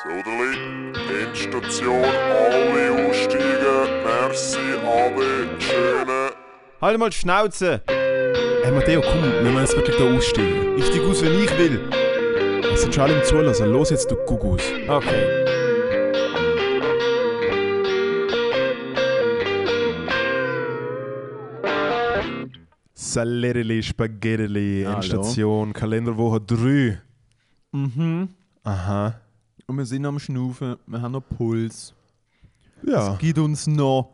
Soderli, Endstation, alle aussteigen. Merci, Ade, schöne. Halt mal die Schnauze! Hey Matteo, komm, wir müssen jetzt wirklich da aussteigen. Ich steig aus, wenn ich will. Es sind schon alle im Zulassen. Los jetzt, du Gugus. Okay. Salerili, Spaghetti. Endstation, Kalenderwoche 3. Mhm. Aha. Und wir sind am Schnaufen, wir haben noch Puls. Ja. Es gibt uns noch.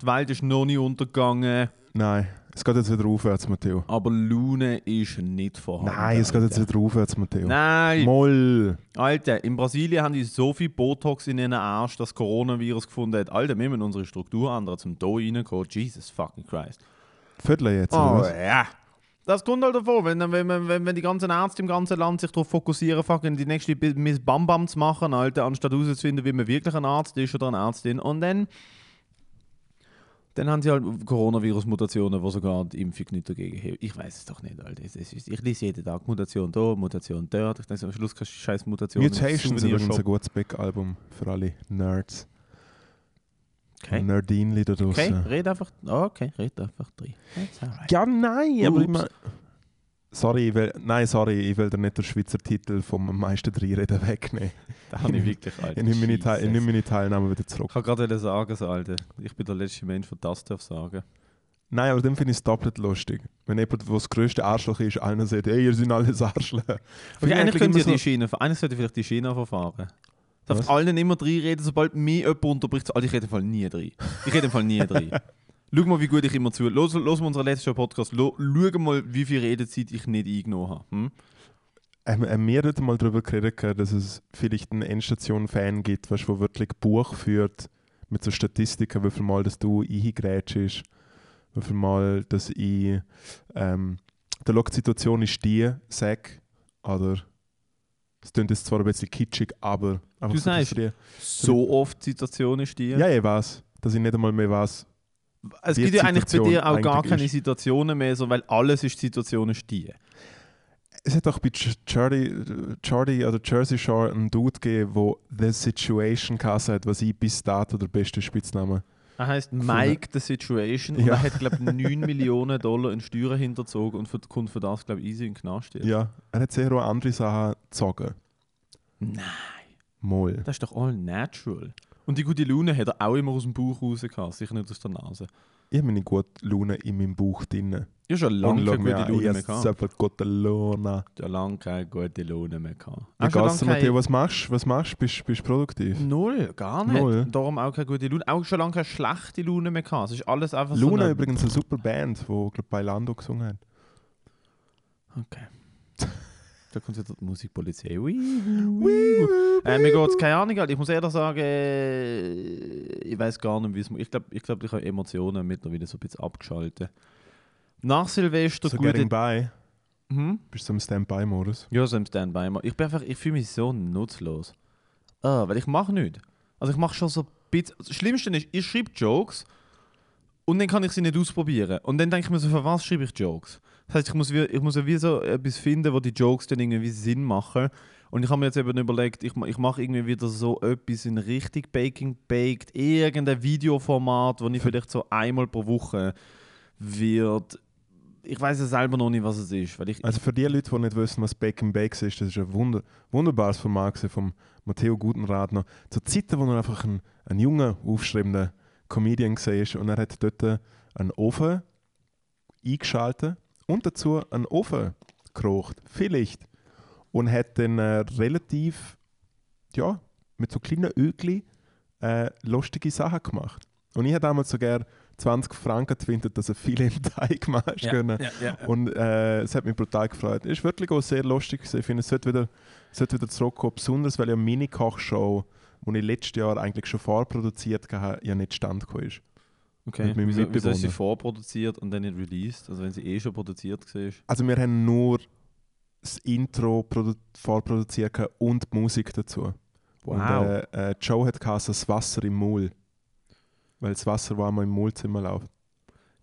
Die Welt ist noch nicht untergegangen, Nein, es geht jetzt wieder aufwärts, Matteo. aber Lune ist nicht vorhanden. Nein, es geht jetzt wieder aufwärts, Matteo. Nein! Moll. Alter, in Brasilien haben die so viel Botox in ihren Arsch, dass das Coronavirus gefunden hat. Alter, wir müssen unsere Struktur ändern, zum da reinkommen. Jesus fucking Christ. Viertel jetzt, Oh oder was? ja. Das kommt halt davon, wenn, wenn, wenn, wenn, die ganzen Ärzte im ganzen Land sich darauf fokussieren, fucking die nächste Miss Bam Bam zu machen, Alter, anstatt herauszufinden, wie man wirklich ein Arzt ist oder eine Ärztin. Und dann, dann haben sie halt Coronavirus-Mutationen, wo sogar die Impfung nicht dagegen hilft. Ich weiß es doch nicht, Alter. Ist, ich lese jeden Tag Mutation da, Mutation dort. Ich denke, am Schluss kannst du scheiß Mutation Mutations übrigens ein gutes Back-Album für alle Nerds. Okay. Nerdinli da Okay, draussen. red einfach. Okay, red einfach drin. Alright. Ja, nein, aber mein, Sorry, ich will, nein, sorry, ich will dir nicht den Schweizer Titel vom meisten Dreireden wegnehmen. Da habe ich wirklich, Alter. Ich nehme meine, Teil, ich nehme meine Teilnahme wieder zurück. Ich kann gerade sagen, so, Alter. Ich bin der letzte Mensch, der das darf sagen. Nein, aber dann finde ich es doppelt lustig. Wenn jemand, der das grösste Arschloch ist, einer sagt, hey, ihr seid alles Arschlöcher. Okay, eigentlich können sie ja immer die Schiene, eigentlich sollte vielleicht die Schiene verfahren. Darf allen immer drei reden, sobald mir jemand unterbricht. so, Alter, ich rede im Fall nie drei. Ich rede im Fall nie drei. Schau mal, wie gut ich immer zu. Los, los mal unseren letzten Podcast. Schau mal, wie viel Redezeit ich nicht eingenommen habe. Hm? Ähm, äh, wir hatten mal darüber geredet, dass es vielleicht einen Endstation-Fan gibt, weißt, der wirklich Buch führt mit so Statistiken, wie viel Mal dass du eingrätschst, wie viel Mal dass ich ähm, der Situation ist die, sag, oder es klingt jetzt zwar ein bisschen kitschig, aber einfach Du so, sagst, die, So oft die Situation ist die. ja, ich weiß, dass ich nicht einmal mehr weiß. es gibt ja eigentlich bei dir auch gar keine ist. Situationen mehr, so, weil alles ist die Situation ist die. Es hat auch bei Ch- Charlie, Charlie oder Jersey Shore einen Dude gegeben, der The Situation geheißen hat, was ich bis dato der beste Spitzname Er heißt Mike the Situation und Ja. er hat, glaube ich, 9 Millionen Dollar in Steuern hinterzogen und für, kommt für das, glaube ich, easy in den Knast. jetzt. Ja, er hat sehr andere Sachen gezogen. Nein, Moll. das ist doch all natural. Und die gute Laune hat er auch immer aus dem Bauch raus gehabt, sicher nicht aus der Nase. Ich habe meine gute Laune in meinem Bauch drin. Ich habe schon lange keine gute Laune mehr gehabt. Ich gute Laune. Ich habe lange keine gute Laune mehr gehabt. Wie geht's dir, Matteo? keine- Was machst du? Was machst du? Bist du produktiv? Null, gar nicht. Null. Darum auch keine gute Laune. Auch schon lange keine schlechte Laune mehr gehabt. Es ist alles einfach so Luna eine- übrigens eine super Band, die glaub, bei Lando gesungen hat. Okay. Da kommt wieder die Musikpolizei. Ui, ui, ui. Äh, mir geht's keine Ahnung, Alter. ich muss ehrlich sagen, äh, ich weiß gar nicht, wie es Ich glaube, ich, glaub, ich habe Emotionen mittlerweile so ein bisschen abgeschaltet. Nach Silvester So gute... getting by. Hm? Bist du im Standby-Modus? Ja, so im Standby. Ich bin einfach, ich fühle mich so nutzlos. Ah, weil ich mache nichts. Also ich mache schon so ein bisschen... Das Schlimmste ist, ich schreibe Jokes und dann kann ich sie nicht ausprobieren. Und dann denke ich mir so, für was schreibe ich Jokes? Das heißt, ich muss, wie, ich muss ja wie so etwas finden, wo die Jokes dann irgendwie Sinn machen. Und ich habe mir jetzt eben überlegt, ich, ich mache irgendwie wieder so etwas in richtig Baking Baked, irgendein Videoformat, wo ich vielleicht so einmal pro Woche wird... Ich weiß ja selber noch nicht, was es ist. Weil ich, Also für die Leute, die nicht wissen, was Bake and Bakes ist, das ist ein wunder wunderbares Format vom Matteo Gutenratner. Zu Zeiten, wo er einfach ein, ein junger, aufstrebender Comedian war und er hat dort einen Ofen eingeschaltet und dazu einen Ofen gekocht, vielleicht. Und hat dann äh, relativ, ja, mit so kleinen Ögli äh, lustige Sachen gemacht. Und ich habe damals so gerne 20 Franken gewinnt, dass er viele im Teig machst können. ja, ja. Und äh, es hat mich brutal gefreut. Es ist wirklich auch sehr lustig. gewesen. Ich finde, es sollte wieder, es sollte wieder zurückkommen. Besonders, weil ja meine Kochshow, die ich letztes Jahr eigentlich schon vorproduziert habe, ja nicht stand ist. Okay, mit meinem wieso, wieso ist sie vorproduziert und dann nicht released? Also wenn sie eh schon produziert war. Also wir haben nur das Intro produ vorproduziert und die Musik dazu. Wow. Und äh, äh, Joe hat geheißen, das Wasser im Maul. Weil das Wasser, das einmal im Maulzimmer läuft.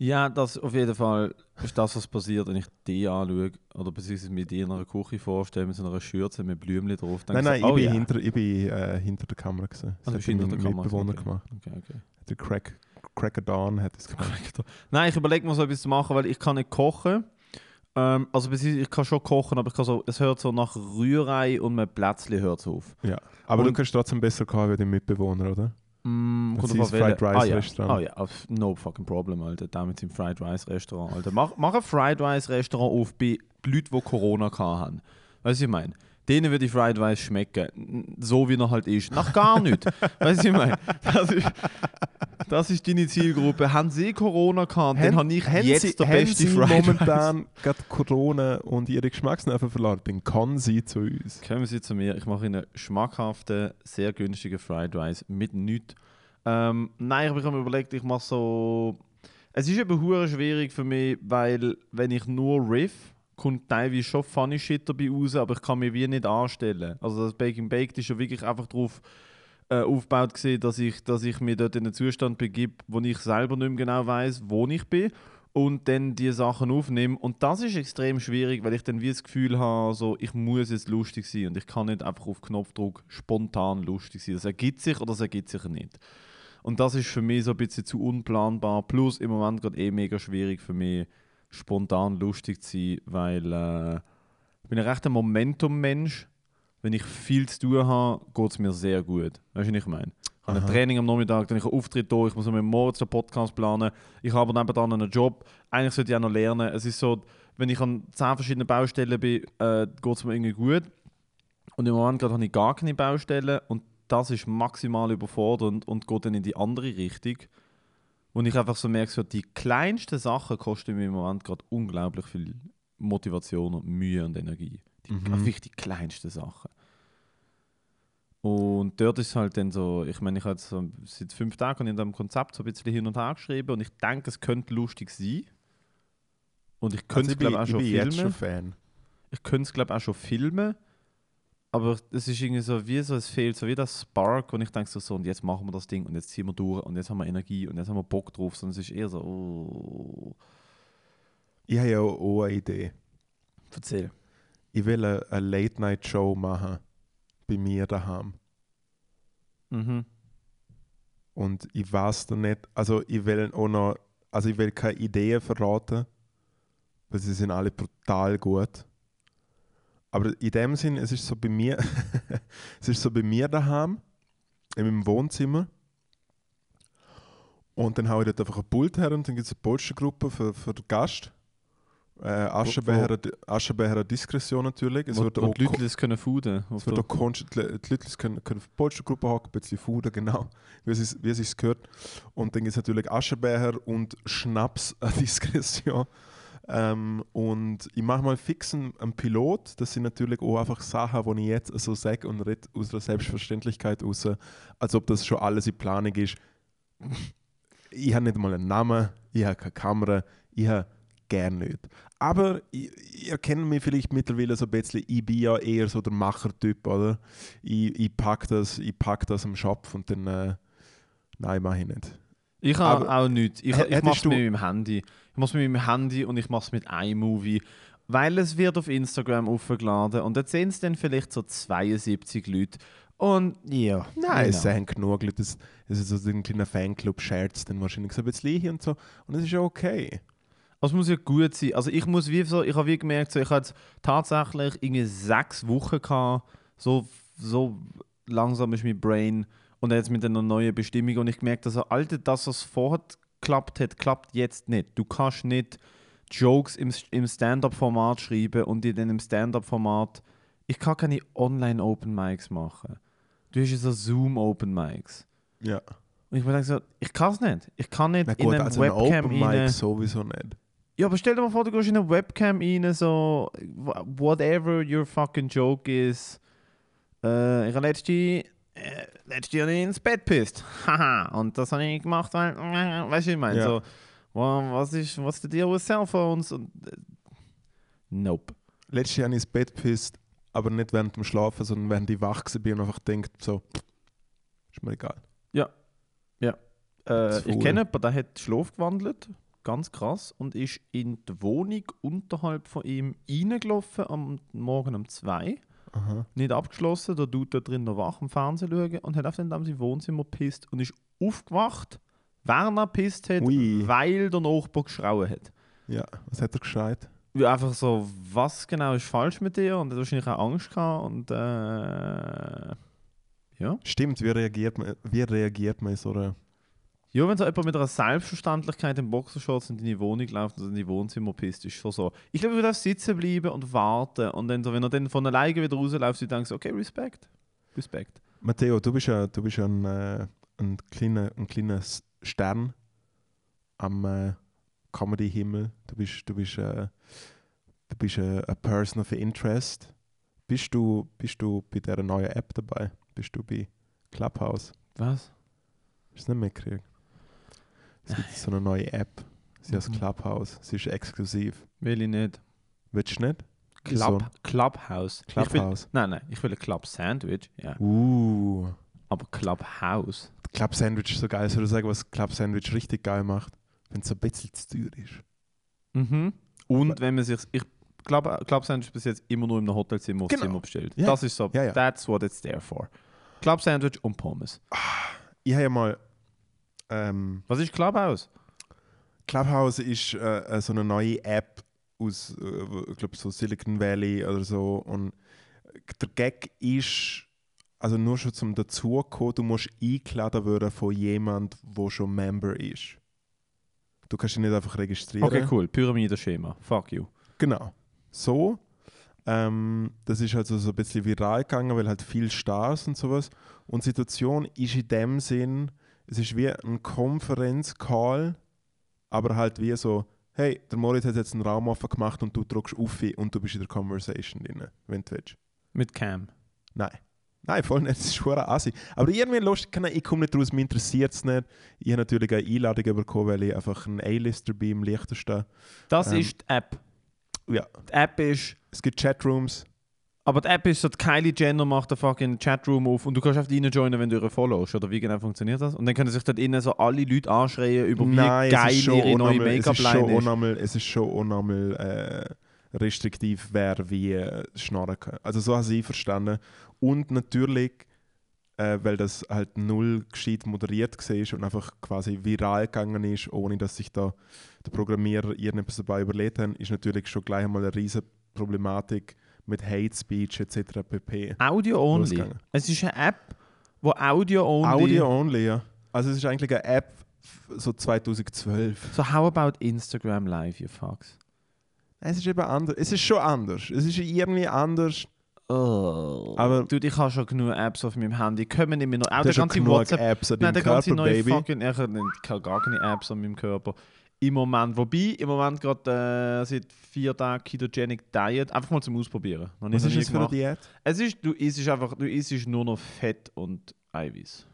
Ja, das auf jeden Fall ist das, was passiert, wenn ich die anschaue oder beziehungsweise mit dir in einer Küche vorstelle, mit so einer Schürze mit Blümchen drauf. Nein, denke nein, so, ich oh bin, ja. hinter, ich bin äh, hinter der Kamera gesehen. Ah, du bist hinter der Mitbewohner okay. gemacht. Okay, okay. Der Crack, Cracker Dawn hat es gemacht. Nein, ich überlege mir so etwas zu machen, weil ich kann nicht kochen. Ähm, also ich kann schon kochen, aber ich kann so, es hört so nach Rührei und mit Plätzchen hört es auf. Ja. Aber du Und- kannst trotzdem besser kochen wie dein Mitbewohner, oder? Mm, Das ist Fried Rice ah, ja. Restaurant. Ah ja, auf- no fucking problem, Alter. Damit im Fried Rice Restaurant, Alter. Mach, mach ein Fried Rice Restaurant auf bei Leuten, die Corona haben. Weißt du, ich meine? Denen würde die Fried Rice schmecken. So wie er halt ist. Nach gar nichts. weißt du, ich meine? Das ist, das ist deine Zielgruppe. Haben sie Corona gehabt, dann habe ich jetzt Sie, der beste Sie Fried Rice. momentan gerade Corona und ihre Geschmacksnerven verloren, dann kommen sie zu uns. Kommen Sie zu mir. Ich mache Ihnen schmackhaften, sehr günstigen Fried Rice mit nichts. Ähm, nein, ich habe mir überlegt, ich mache so. Es ist eben schwierig für mich, weil wenn ich nur riff, kommt teilweise schon funny Shit dabei raus, aber ich kann mich wie nicht anstellen. Also das Baking Baked ist ja wirklich einfach darauf äh, aufgebaut gewesen, dass ich, dass ich mich dort in einen Zustand begib, wo ich selber nicht mehr genau weiß, wo ich bin und dann die Sachen aufnehme. Und das ist extrem schwierig, weil ich dann wie das Gefühl habe, so, ich muss jetzt lustig sein und ich kann nicht einfach auf Knopfdruck spontan lustig sein. Das ergibt sich oder das ergibt sich nicht. Und das ist für mich so ein bisschen zu unplanbar. Plus im Moment gerade eh mega schwierig für mich, spontan lustig zu sein, weil äh, ich bin ein rechter Momentum-Mensch. Wenn ich viel zu tun habe, geht es mir sehr gut. Weißt du, was ich meine? Ich habe ein. Training am Nachmittag, dann ich einen Auftritt da, ich muss mir morgens einen Podcast planen. Ich habe aber nebenan einen Job. Eigentlich sollte ich auch noch lernen. Es ist so, wenn ich an zehn verschiedenen Baustellen bin, äh, geht es mir irgendwie gut. Und im Moment gerade habe ich gar keine Baustellen und das ist maximal überfordernd und geht dann in die andere Richtung. Und ich einfach so merke, so, die kleinsten Sachen kosten mir im Moment gerade unglaublich viel Motivation und Mühe und Energie. Die, Mhm. Wirklich die kleinsten Sachen. Und dort ist es halt dann so, ich meine, ich habe jetzt so, seit fünf Tagen in dem Konzept so ein bisschen hin und her geschrieben und ich denke, es könnte lustig sein. Und ich könnte Also es, glaube ich, auch ich schon bin jetzt schon filmen. Fan. Ich könnte es, glaube ich, auch schon filmen. Aber es ist irgendwie so, wie so, es fehlt so wie das Spark, und ich denke so, so, und jetzt machen wir das Ding und jetzt ziehen wir durch und jetzt haben wir Energie und jetzt haben wir Bock drauf, sondern es ist eher so, oh, Ich habe ja auch eine Idee. erzähl. Ich will eine, eine Late-Night-Show machen. Bei mir daheim. Mhm. Und ich weiß da nicht, also ich will auch noch, also ich will keine Ideen verraten, weil sie sind alle brutal gut. Aber in dem Sinn, es ist so bei mir, es ist so bei mir daheim, in meinem Wohnzimmer. Und dann haue ich dort einfach ein Pult her und dann gibt es eine Polstergruppe für, für den Gast. Äh, Aschenbecher, Diskretion natürlich. Es wo, wird wo auch die Leute das können fooden. es wird auch konst- die die Leute können, können auf die Polstergruppe hocken, ein bisschen fudern, genau, wie es, wie es sich gehört. Und dann gibt es natürlich Aschenbecher und Schnaps Diskretion. Ähm, und ich mache mal fix einen, Pilot. Das sind natürlich auch einfach Sachen, die ich jetzt so sage und rede aus der Selbstverständlichkeit raus, als ob das schon alles in Planung ist. Ich habe nicht mal einen Namen, ich habe keine Kamera, ich habe gerne nicht. Aber ich erkenne mich vielleicht mittlerweile so ein bisschen, ich bin ja eher so der Machertyp, oder? Ich, ich packe das, pack das am Schopf und dann, äh, nein, mache ich nicht. Ich habe auch nichts. Ich, ich mache es mit meinem Handy. Ich mache es mit meinem Handy und ich mache es mit iMovie. Weil es wird auf Instagram aufgeladen und dort sehen es dann vielleicht so 72 Leute. Und ja. Nein, es genau. sind genug Leute, es, es ist so ein kleiner Fanclub, Scherz dann wahrscheinlich so ein bisschen hier und so. Und es ist ja okay. Also es muss ja gut sein. Also ich muss wie so, ich habe wie gemerkt, so, ich jetzt tatsächlich irgendwie sechs Wochen gehabt, so, so langsam ist mein Brain und jetzt mit einer neuen Bestimmung und ich gemerkt, also Alter, das was vorher geklappt hat, klappt jetzt nicht. Du kannst nicht Jokes im, im Stand-up-Format schreiben und die dann im Stand-up-Format, ich kann keine Online-Open Mics machen. Du hast ja so Zoom-Open Mics. Ja. Und ich mir denke so, ich kann es nicht. Ich kann nicht Na in gut, eine also Webcam Open rein. Mic sowieso nicht. Ja, aber stell dir mal vor, du gehst in eine Webcam rein, so wha- whatever your fucking joke is. Äh, ich habe letzte, äh, letzte habe ich ins Bett pisst. Haha. Und das habe ich gemacht, weil, weißt du, was ich meine? Ja. So, wa- was ist, what's the deal with Cellphones? Und, äh, nope. Letztes Jahr ich ins Bett gepisst, aber nicht während dem Schlafen, sondern während ich wach war und einfach denkt, so, ist mir egal. Äh, Das ich Faul. kenne jemanden, der hat Schlaf gewandelt. ganz krass, und ist in die Wohnung unterhalb von ihm reingelaufen am Morgen um 2. Aha. Nicht abgeschlossen, der tut da drin noch wach am Fernsehen schauen und hat auf den sein Wohnzimmer gepisst und ist aufgewacht, während er gepisst hat, Ui. weil der Nachbar geschrauen hat. Ja, was hat er geschreit? Ja, einfach so, was genau ist falsch mit dir? Und er hat wahrscheinlich auch Angst gehabt und äh, ja. Stimmt, wie reagiert man, wie reagiert man in so einer... Ja, wenn so jemand mit einer Selbstverständlichkeit im Boxershorts in deine Wohnung läuft und in dein Wohnzimmer pisst, ist schon so. Ich glaube, du darfst sitzen bleiben und warten. Und dann, so, wenn er dann von alleine wieder rausläuft, du denkst, okay, Respekt. Respekt. Matteo, du bist ja, du bist ja ein, äh, ein, kleiner, ein kleiner Stern am äh, Comedy-Himmel. Du bist, du bist, äh, du bist äh, a person of interest. Bist du, bist du bei dieser neuen App dabei? Bist du bei Clubhouse? Was? Hast du es nicht mitgekriegt? Es gibt so eine neue App. Sie heißt Mhm. Clubhouse. Sie ist exklusiv. Will ich nicht. Willst du nicht? Club, Clubhouse. Ich will, Clubhouse. nein, nein, ich will ein Club Sandwich. Ja. Uh. Aber Clubhouse. Club Sandwich ist so geil. Soll ich sagen, was Club Sandwich richtig geil macht? Wenn es so ein bisschen zu teuer ist. Mhm. Und wenn man sich. Ich glaube, Club Sandwich ist bis jetzt immer nur einem Hotelzimmer aufs Genau. Zimmer bestellt. Ja. Das ist so. Ja, ja. That's what it's there for. Club Sandwich und Pommes. Ich habe ja mal. Ähm, Was ist Clubhouse? Clubhouse ist äh, äh, so eine neue App aus, äh, ich glaube, so Silicon Valley oder so. Und der Gag ist, also nur schon zum Dazukommen, du musst eingeladen werden von jemand, der schon Member ist. Du kannst dich nicht einfach registrieren. Okay, cool. Pyramidenschema. Fuck you. Genau. So. Ähm, das ist also so ein bisschen viral gegangen, weil halt viel Stars und sowas. Und die Situation ist in dem Sinn, es ist wie ein Konferenzcall, aber halt wie so, hey, der Moritz hat jetzt einen Raum offen gemacht und du drückst auf und du bist in der Conversation drin, wenn du willst. Mit Cam. Nein. Nein, voll nicht, das ist schon assi. Aber irgendwie lustig, ich komme nicht raus, mich interessiert es nicht. Ich habe natürlich eine Einladung bekommen, weil ich einfach ein A-Lister bin im leichtesten. Das Ähm, ist die App. Ja, Die App ist. es gibt Chatrooms, Aber die App ist so, die Kylie Jenner macht den fucking Chatroom auf und du kannst einfach reinjoinen, wenn du ihre followst. Oder wie genau funktioniert das? Und dann können sich dort innen so alle Leute anschreien über wie Nein, geil ihre neue unnormal- es ist schon Make-up-Line ist. unnormal- Es ist schon unnormal äh, restriktiv, wer wie äh, schnarren kann. Also so habe ich verstanden. Und natürlich, äh, weil das halt null gescheit moderiert war und einfach quasi viral gegangen ist, ohne dass sich da der Programmierer irgendetwas dabei überlegt hat, ist natürlich schon gleich einmal eine riesige Problematik mit Hate Speech etc. pp. Audio only. Losgegangen. Es ist eine App, wo Audio only. Audio only, ja. Also es ist eigentlich eine App so 2012. So, how about Instagram Live, you fucks? Es ist eben anders. Es ist schon anders. Es ist irgendwie anders. Oh. Aber- Dude, ich habe schon genug Apps auf meinem Handy. Kommen nicht mehr noch. Auch Du der ganze WhatsApp. Apps an Nein, der ganze Körper, neue Baby. fucking. Ich habe gar keine Apps an meinem Körper. Im Moment. Wobei, im Moment gerade äh, seit vier Tagen Ketogenic Diet. Einfach mal zum Ausprobieren. Noch Was ist das für eine. Diät? Es ist, du isst einfach, du isst nur noch Fett und Eiweiß.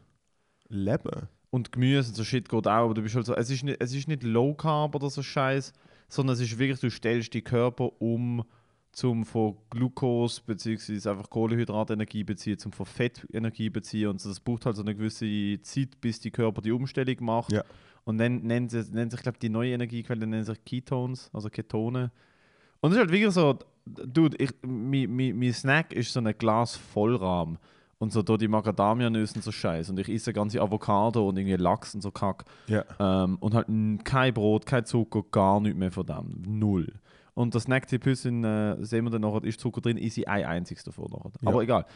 Leben. Und Gemüse und so Shit geht auch, aber du bist halt so, es ist nicht, es ist nicht Low Carb oder so Scheiß, sondern es ist wirklich, du stellst die Körper um zum von Glucose bzw. einfach Kohlenhydrat Energie beziehen, zum von Fett Energie beziehen und so, das braucht halt so eine gewisse Zeit, bis die Körper die Umstellung macht. Ja. Und dann nennt, sie, nennt sich, glaube die neue Energiequelle nennt sich Ketones, also Ketone. Und es ist halt wirklich so, dude, ich, mein, mein, mein Snack ist so ein Glas Vollrahm. Und so da die Macadamia-Nüsse und so Scheiß. Und ich esse ganze Avocado und irgendwie Lachs und so Kack. Ja. Ähm, und halt kein Brot, kein Zucker, gar nichts mehr von dem. Null. Und das Snacktipp-Hüsschen, äh, sehen wir dann nachher, ist Zucker drin, ist ein einziges davon nachher. Ja. Aber egal.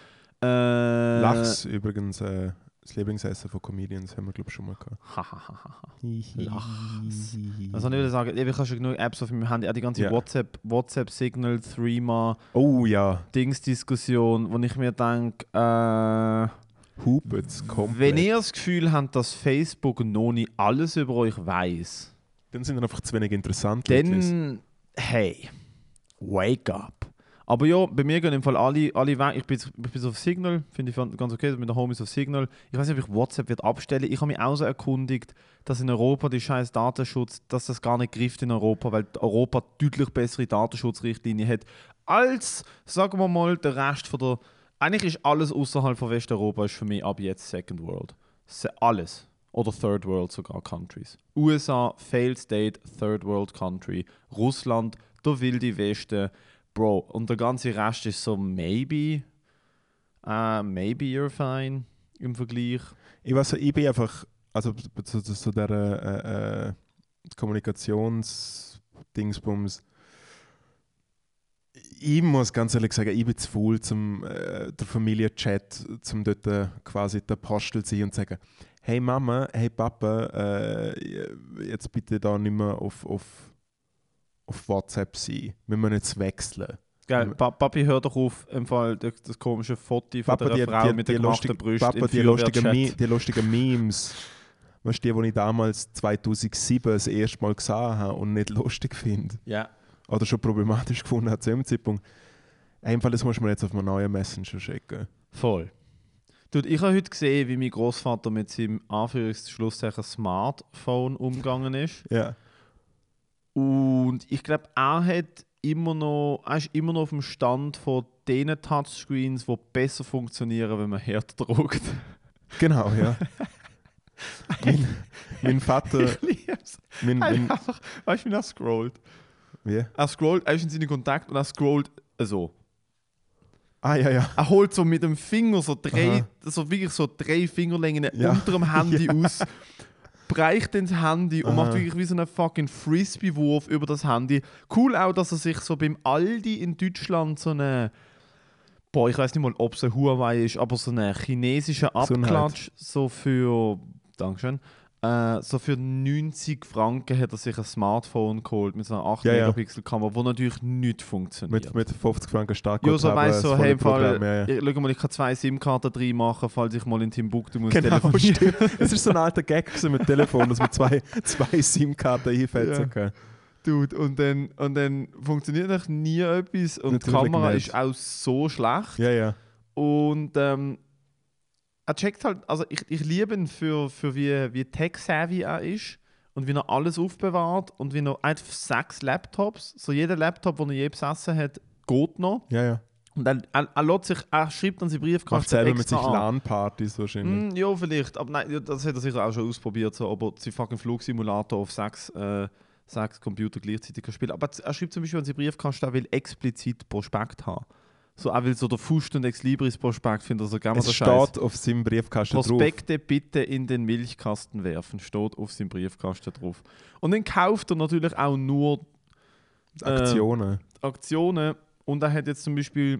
Äh, Lachs übrigens äh, das Lieblingsessen von Comedians, haben wir glaube ich schon mal gehabt. Hahaha. Lachs. Soll ich wieder sagen? Ich habe schon genug Apps auf meinem Handy. Auch die ganze Ja. WhatsApp, WhatsApp-Signal, Threema, Oh ja, Dings-Diskussion, wo ich mir denke, äh, Hupets komplett. wenn ihr das Gefühl habt, dass Facebook noch nicht alles über euch weiß, Dann sind wir einfach zu wenig interessant. Leute. dann, hey, wake up. Aber ja, bei mir gehen im Fall alle, alle weg. Ich bin, ich bin auf Signal, finde ich ganz okay, mit den Homies auf Signal. Ich weiß nicht, ob ich WhatsApp wird abstellen. Ich habe mich auch so erkundigt, dass in Europa die scheiß Datenschutz, dass das gar nicht grifft in Europa, weil Europa deutlich bessere Datenschutzrichtlinien hat als, sagen wir mal, der Rest von der. Eigentlich ist alles außerhalb von Westeuropa ist für mich ab jetzt Second World. Alles. Oder Third World sogar Countries. USA, Failed State, Third World Country. Russland, der wilde Westen. Bro, und der ganze Rest ist so maybe. Uh, maybe you're fine im Vergleich. Ich weiß, ich bin einfach, also zu, zu, zu der äh, äh, Kommunikationsdingsbums. Ich muss ganz ehrlich sagen, ich bin zu faul, zum äh, der Familienchat, zum dort äh, quasi der Apostel zu sein und sagen, hey Mama, hey Papa, äh, jetzt bitte da nicht mehr auf, auf, auf WhatsApp sein. Wir müssen jetzt wechseln. Geil, pa Papi, hör doch auf, im Fall das, das komische Foto von Papa, der die, Frau die, mit den gemachten lustige, Brüsten Papa, die lustigen, Me die lustigen Memes. Weißt du, die, die ich damals 2007 das erste Mal gesehen habe und nicht lustig finde. Ja. Oder schon problematisch gefunden habe zu dem Zeitpunkt. Einfach, das muss man jetzt auf einen neuen Messenger schicken. Voll. Dude, ich habe heute gesehen, wie mein Großvater mit seinem Anführungsschlusszeichen Smartphone umgegangen ist. Ja. Und ich glaube, er hat immer noch, er ist immer noch auf dem Stand von den Touchscreens, die besser funktionieren, wenn man härter druckt. Genau, ja. mein, mein Vater. ich liebe es. Mein, mein, Einfach, weißt du, wie er scrollt? wie? Er scrollt, er ist in seinen Kontakt und er scrollt so. Ah, ja, ja. Er holt so mit dem Finger so drei, Aha. so wirklich so drei Fingerlängen Ja. unter dem Handy aus, breicht ins Handy und Aha. macht wirklich wie so einen fucking Frisbee-Wurf über das Handy. Cool auch, dass er sich so beim Aldi in Deutschland so eine, boah, ich weiß nicht mal, ob es ein Huawei ist, aber so einen chinesischen Gesundheit. Abklatsch so für, Dankeschön, äh, so für 90 Franken hat er sich ein Smartphone geholt mit so einer 8 Ja. Megapixel Kamera, wo natürlich nicht funktioniert. Mit, mit 50 Franken stark. Ja, so weißt so, hey, im Fall, Ja, ja. ich, mal, ich kann zwei SIM-Karten drin machen, falls ich mal in Timbuktu muss Genau, telefonieren. stimmt. Es ist so ein alter Gag mit Telefon, dass man zwei, zwei SIM-Karten einfetzen Ja. kann. Dude, und dann, und dann funktioniert eigentlich nie etwas und Natürlich die Kamera nicht. ist auch so schlecht. Ja, ja. Und ähm, er checkt halt, also ich, ich liebe ihn für, für wie, wie tech-savvy er ist und wie er alles aufbewahrt und wie er einfach sechs Laptops, so jeder Laptop, den er je besessen hat, geht noch. Ja, ja. Und er, er, er, lässt sich, er schreibt dann seinen Macht Briefkasten selber mit sich an. LAN-Partys wahrscheinlich. Mm, ja, vielleicht. Aber nein, das hat er sicher auch schon ausprobiert, so, ob er seinen fucking Flugsimulator auf sechs, äh, sechs Computer gleichzeitig kann spielen. Aber er schreibt zum Beispiel an seinen Briefkasten, er will explizit Prospekt haben. So, er will so der Fust und Ex Libris Prospekt, findet er so gerne Es steht Scheiß. auf seinem Briefkasten drauf. Prospekte bitte in den Milchkasten werfen, steht auf seinem Briefkasten drauf. Und dann kauft er natürlich auch nur Aktionen. Aktionen und er hat jetzt zum Beispiel,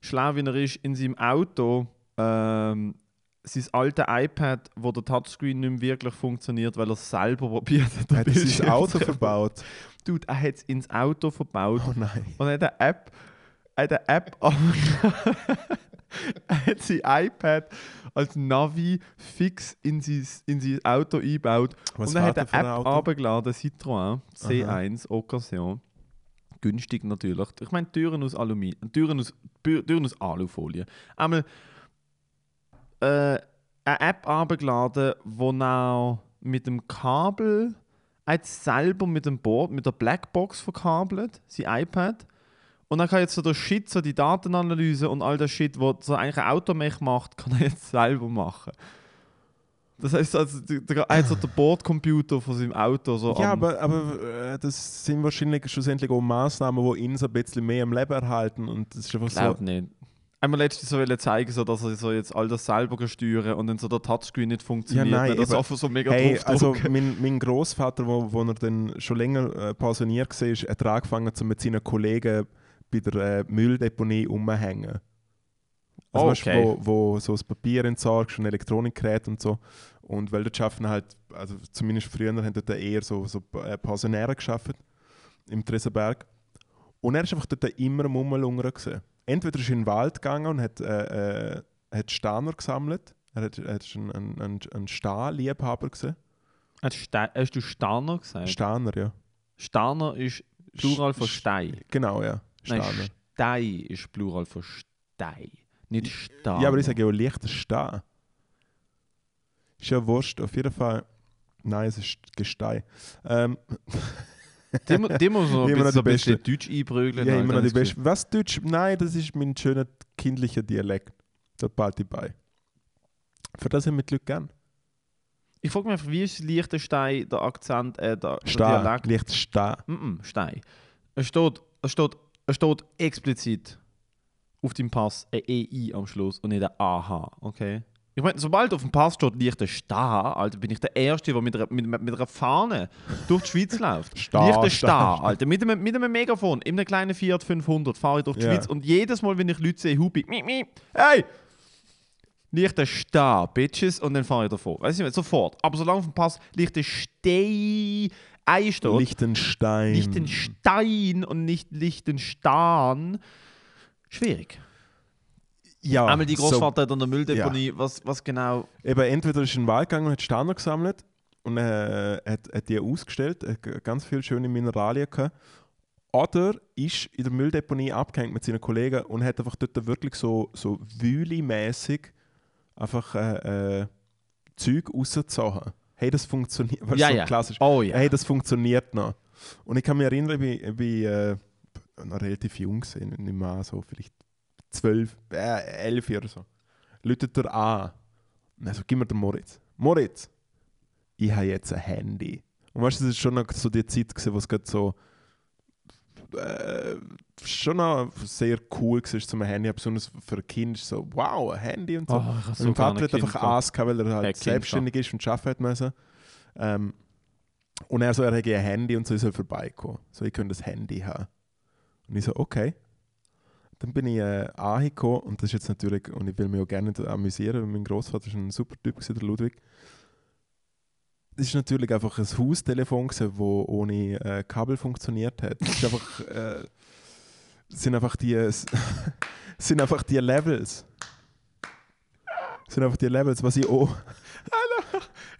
schlau wie er ist, in seinem Auto ähm, sein altes iPad, wo der Touchscreen nicht mehr wirklich funktioniert, weil er es selber probiert hat. er hat sein Bildschirm Auto verbaut. Dude, er hat es ins Auto verbaut Oh nein. und er hat eine App, hat eine App hat sein iPad als Navi fix in sein, in sein Auto eingebaut Was und er hat eine App runtergeladen, Citroën C1 Occasion. Günstig natürlich. Ich meine Türen aus Aluminium, Türen aus, Türen aus Alufolie. Einmal äh, eine App runtergeladen, wo er mit dem Kabel hat selber mit dem Board, mit der Blackbox verkabelt, sein iPad. Und dann kann jetzt so der Shit, so die Datenanalyse und all das Shit, was so eigentlich ein Automech macht, kann er jetzt selber machen. Das heißt, also, der, er hat so den Bordcomputer von seinem Auto so Ja, aber, aber äh, das sind wahrscheinlich schlussendlich auch Massnahmen, die ihn so ein bisschen mehr am Leben erhalten. Und das ist einfach Glaub so. nicht. Einmal letztens so wollte zeigen, so, dass er so jetzt all das selber kann steuern und dann so der Touchscreen nicht funktioniert. Ja, nein, das aber- einfach so mega Hey, also mein, mein Großvater, wo, wo er dann schon länger äh, pensioniert war, hat er angefangen, um mit seinen Kollegen bei der äh, Mülldeponie umzuhängen. Also Oh, weißt okay. wo, wo so das Papier entsorgst und Elektronikgeräte und so. Und weil dort schaffen halt, also zumindest früher haben dort eher so, so äh, Pensionäre geschafft im Tresenberg. Und er ist einfach dort immer am Rumlungern gewesen. Entweder ist er in den Wald gegangen und hat, äh, äh, hat Steiner gesammelt. Er hat, er ist ein, ein, ein, ein Stahlliebhaber gewesen. Hast, du Starner gesagt? Steiner, ja. Starner ist Plural von Stein. Genau, ja. Nein, Steiner. Stein ist Plural von Stein. Nicht Starner. Ja, aber ich sage ja leichter Stein. Ist ja wurscht, auf jeden Fall. Nein, es ist Gestein. Ähm, Die, mu- die muss ein Immer bisschen, ein bisschen Beste. Deutsch einprügeln. ja, immer noch die beste. Was Deutsch? Nein, das ist mein schöner kindlicher Dialekt. Da bald ich bei. Für das haben wir Leute gern. Ich frage mich einfach, wie ist Liechtenstein der Akzent, äh, der, der Stehen, Dialekt? leicht stehen. Mm -mm, Stein. Es steht, es, steht, es steht explizit auf dem Pass ein EI am Schluss und nicht ein AH, okay? Ich meine, sobald auf dem Pass steht Liechtenstein, Alter, bin ich der Erste, der mit einer, mit, mit einer Fahne durch die Schweiz läuft. Stehen, Liechtenstein, stehen. Alter, mit einem, mit einem Megafon, in einem kleinen Fiat 500 fahre ich durch die Ja. Schweiz und jedes Mal, wenn ich Leute sehe, hupe ich, mi, mi, hey! Liechtenstein, Bitches, und dann fahre ich davon. Weißt du, sofort. Aber solange auf dem Pass Liechtenstein Ei steht, Liechtenstein. Liechtenstein und nicht Liechtenstein. Schwierig. Ja, Einmal die Großvater hat an der Mülldeponie, Ja. was, was genau. So, eben, entweder ist er in den Wald gegangen und hat Steine gesammelt und äh, hat, hat die ausgestellt, hat ganz viele schöne Mineralien gehabt. Oder ist in der Mülldeponie abgehängt mit seinen Kollegen und hat einfach dort wirklich so, so Wühli-mäßig einfach äh, äh, Zeug rausgezogen. Hey, das funktioniert. Weißt, Ja, so ja. klassisch. Oh ja. Hey, das funktioniert noch. Und ich kann mich erinnern, ich bin äh, noch relativ jung gewesen, nicht mehr so vielleicht zwölf, äh, elf oder so. Läutet er an. Und er so, gib mir den Moritz. Moritz, ich habe jetzt ein Handy. Und weißt du, das ist schon noch so die Zeit, gewesen, wo es gerade so äh, schon noch sehr cool war, zum Handy, besonders für ein Kind, ist so, wow, ein Handy und so. Oh, Und so mein Vater hat einfach Ass gehabt, weil er halt Kind selbstständig ist und arbeiten hat müssen. Ähm, und er so, er hätte ein Handy und so, ich soll vorbeikommen. So, ich könnte das Handy haben. Und ich so, okay. Dann bin ich äh, angekommen und das ist jetzt natürlich, und ich will mich auch gerne amüsieren, weil mein Großvater ist ein super Typ, gewesen, der Ludwig. Das ist natürlich einfach ein Haustelefon, das ohne äh, Kabel funktioniert hat. Das ist einfach, äh, sind einfach die, es sind einfach die Levels. Das sind einfach die Levels, was ich auch.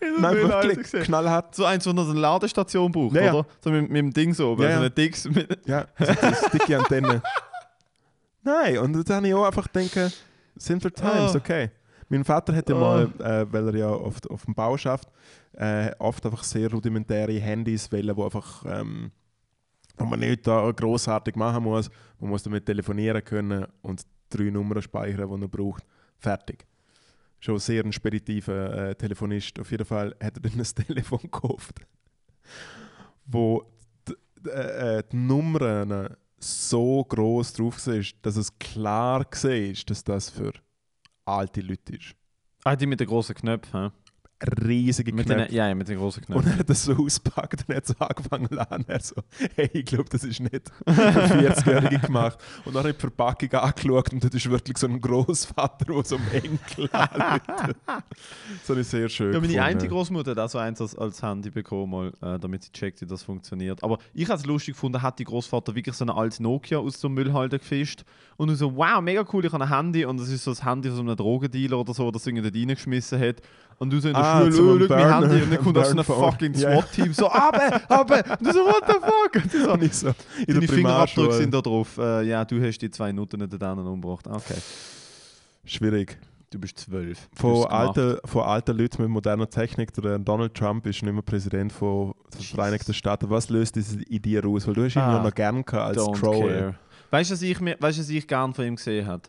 Nein, wirklich knallhart. So eins, wo man so eine Ladestation braucht, Ja, ja. oder? So mit, mit dem Ding so, Ja, so ja. eine Dix mit. Ja, so die dicke Antenne. Nein, und dann habe ich auch einfach sind wir times, Ah. okay. Mein Vater hat ja Ah. mal, äh, weil er ja oft auf dem Bau schafft, äh, oft einfach sehr rudimentäre Handys wählen, wo einfach ähm, wo man nicht da großartig machen muss. Man muss damit telefonieren können und drei Nummern speichern, die er braucht. Fertig. Schon sehr ein speditiver äh, Telefonist. Auf jeden Fall hat er dann ein Telefon gekauft, wo d- d- äh, die Nummern so groß drauf war, dass es klar war, dass das für alte Leute ist. Ah, die mit den großen Knöpfen. Riesige Mit Knöpfe. den, ja, ja, mit den großen Und Knöpfen. er hat das so ausgepackt und hat so angefangen zu lachen. Er so, hey, ich glaube, das ist nicht für 40-Jährige gemacht. Und dann habe ich die Verpackung angeschaut und das ist wirklich so ein Großvater, der so einem Enkel anruft. Das habe ich sehr schön Ja, meine gefunden. eine Großmutter hat auch so eins als, als Handy bekommen, mal, äh, damit sie checkt, wie das funktioniert. Aber ich habe es lustig gefunden, hat die Großvater wirklich so ein altes Nokia aus einem Müllhalter gefischt. Und ich so, wow, mega cool, ich habe ein Handy. Und das ist so das Handy von so einem Drogendealer oder so, das irgendwie reingeschmissen hat. Und du so in der Ah, Schule, so schau, mein Handy. Und dann kommt auch so ein Burnphone. fucking. SWAT-Team so, aber, aber. Und du so, what the fuck? Und die so, Und ich so, in Deine Fingerabdrücke sind da drauf. Äh, ja, du hast die zwei Nutten nicht anderen umgebracht. Okay, Schwierig. du bist zwölf. Von alten, von alten Leuten mit moderner Technik, der Donald Trump ist nicht mehr Präsident von den Vereinigten Staaten. Was löst diese Idee aus? Weil du hast ihn Ah, ja noch gern gehabt als care. Weißt du, was ich, mir- weißt, du, was ich gern von ihm gesehen habe?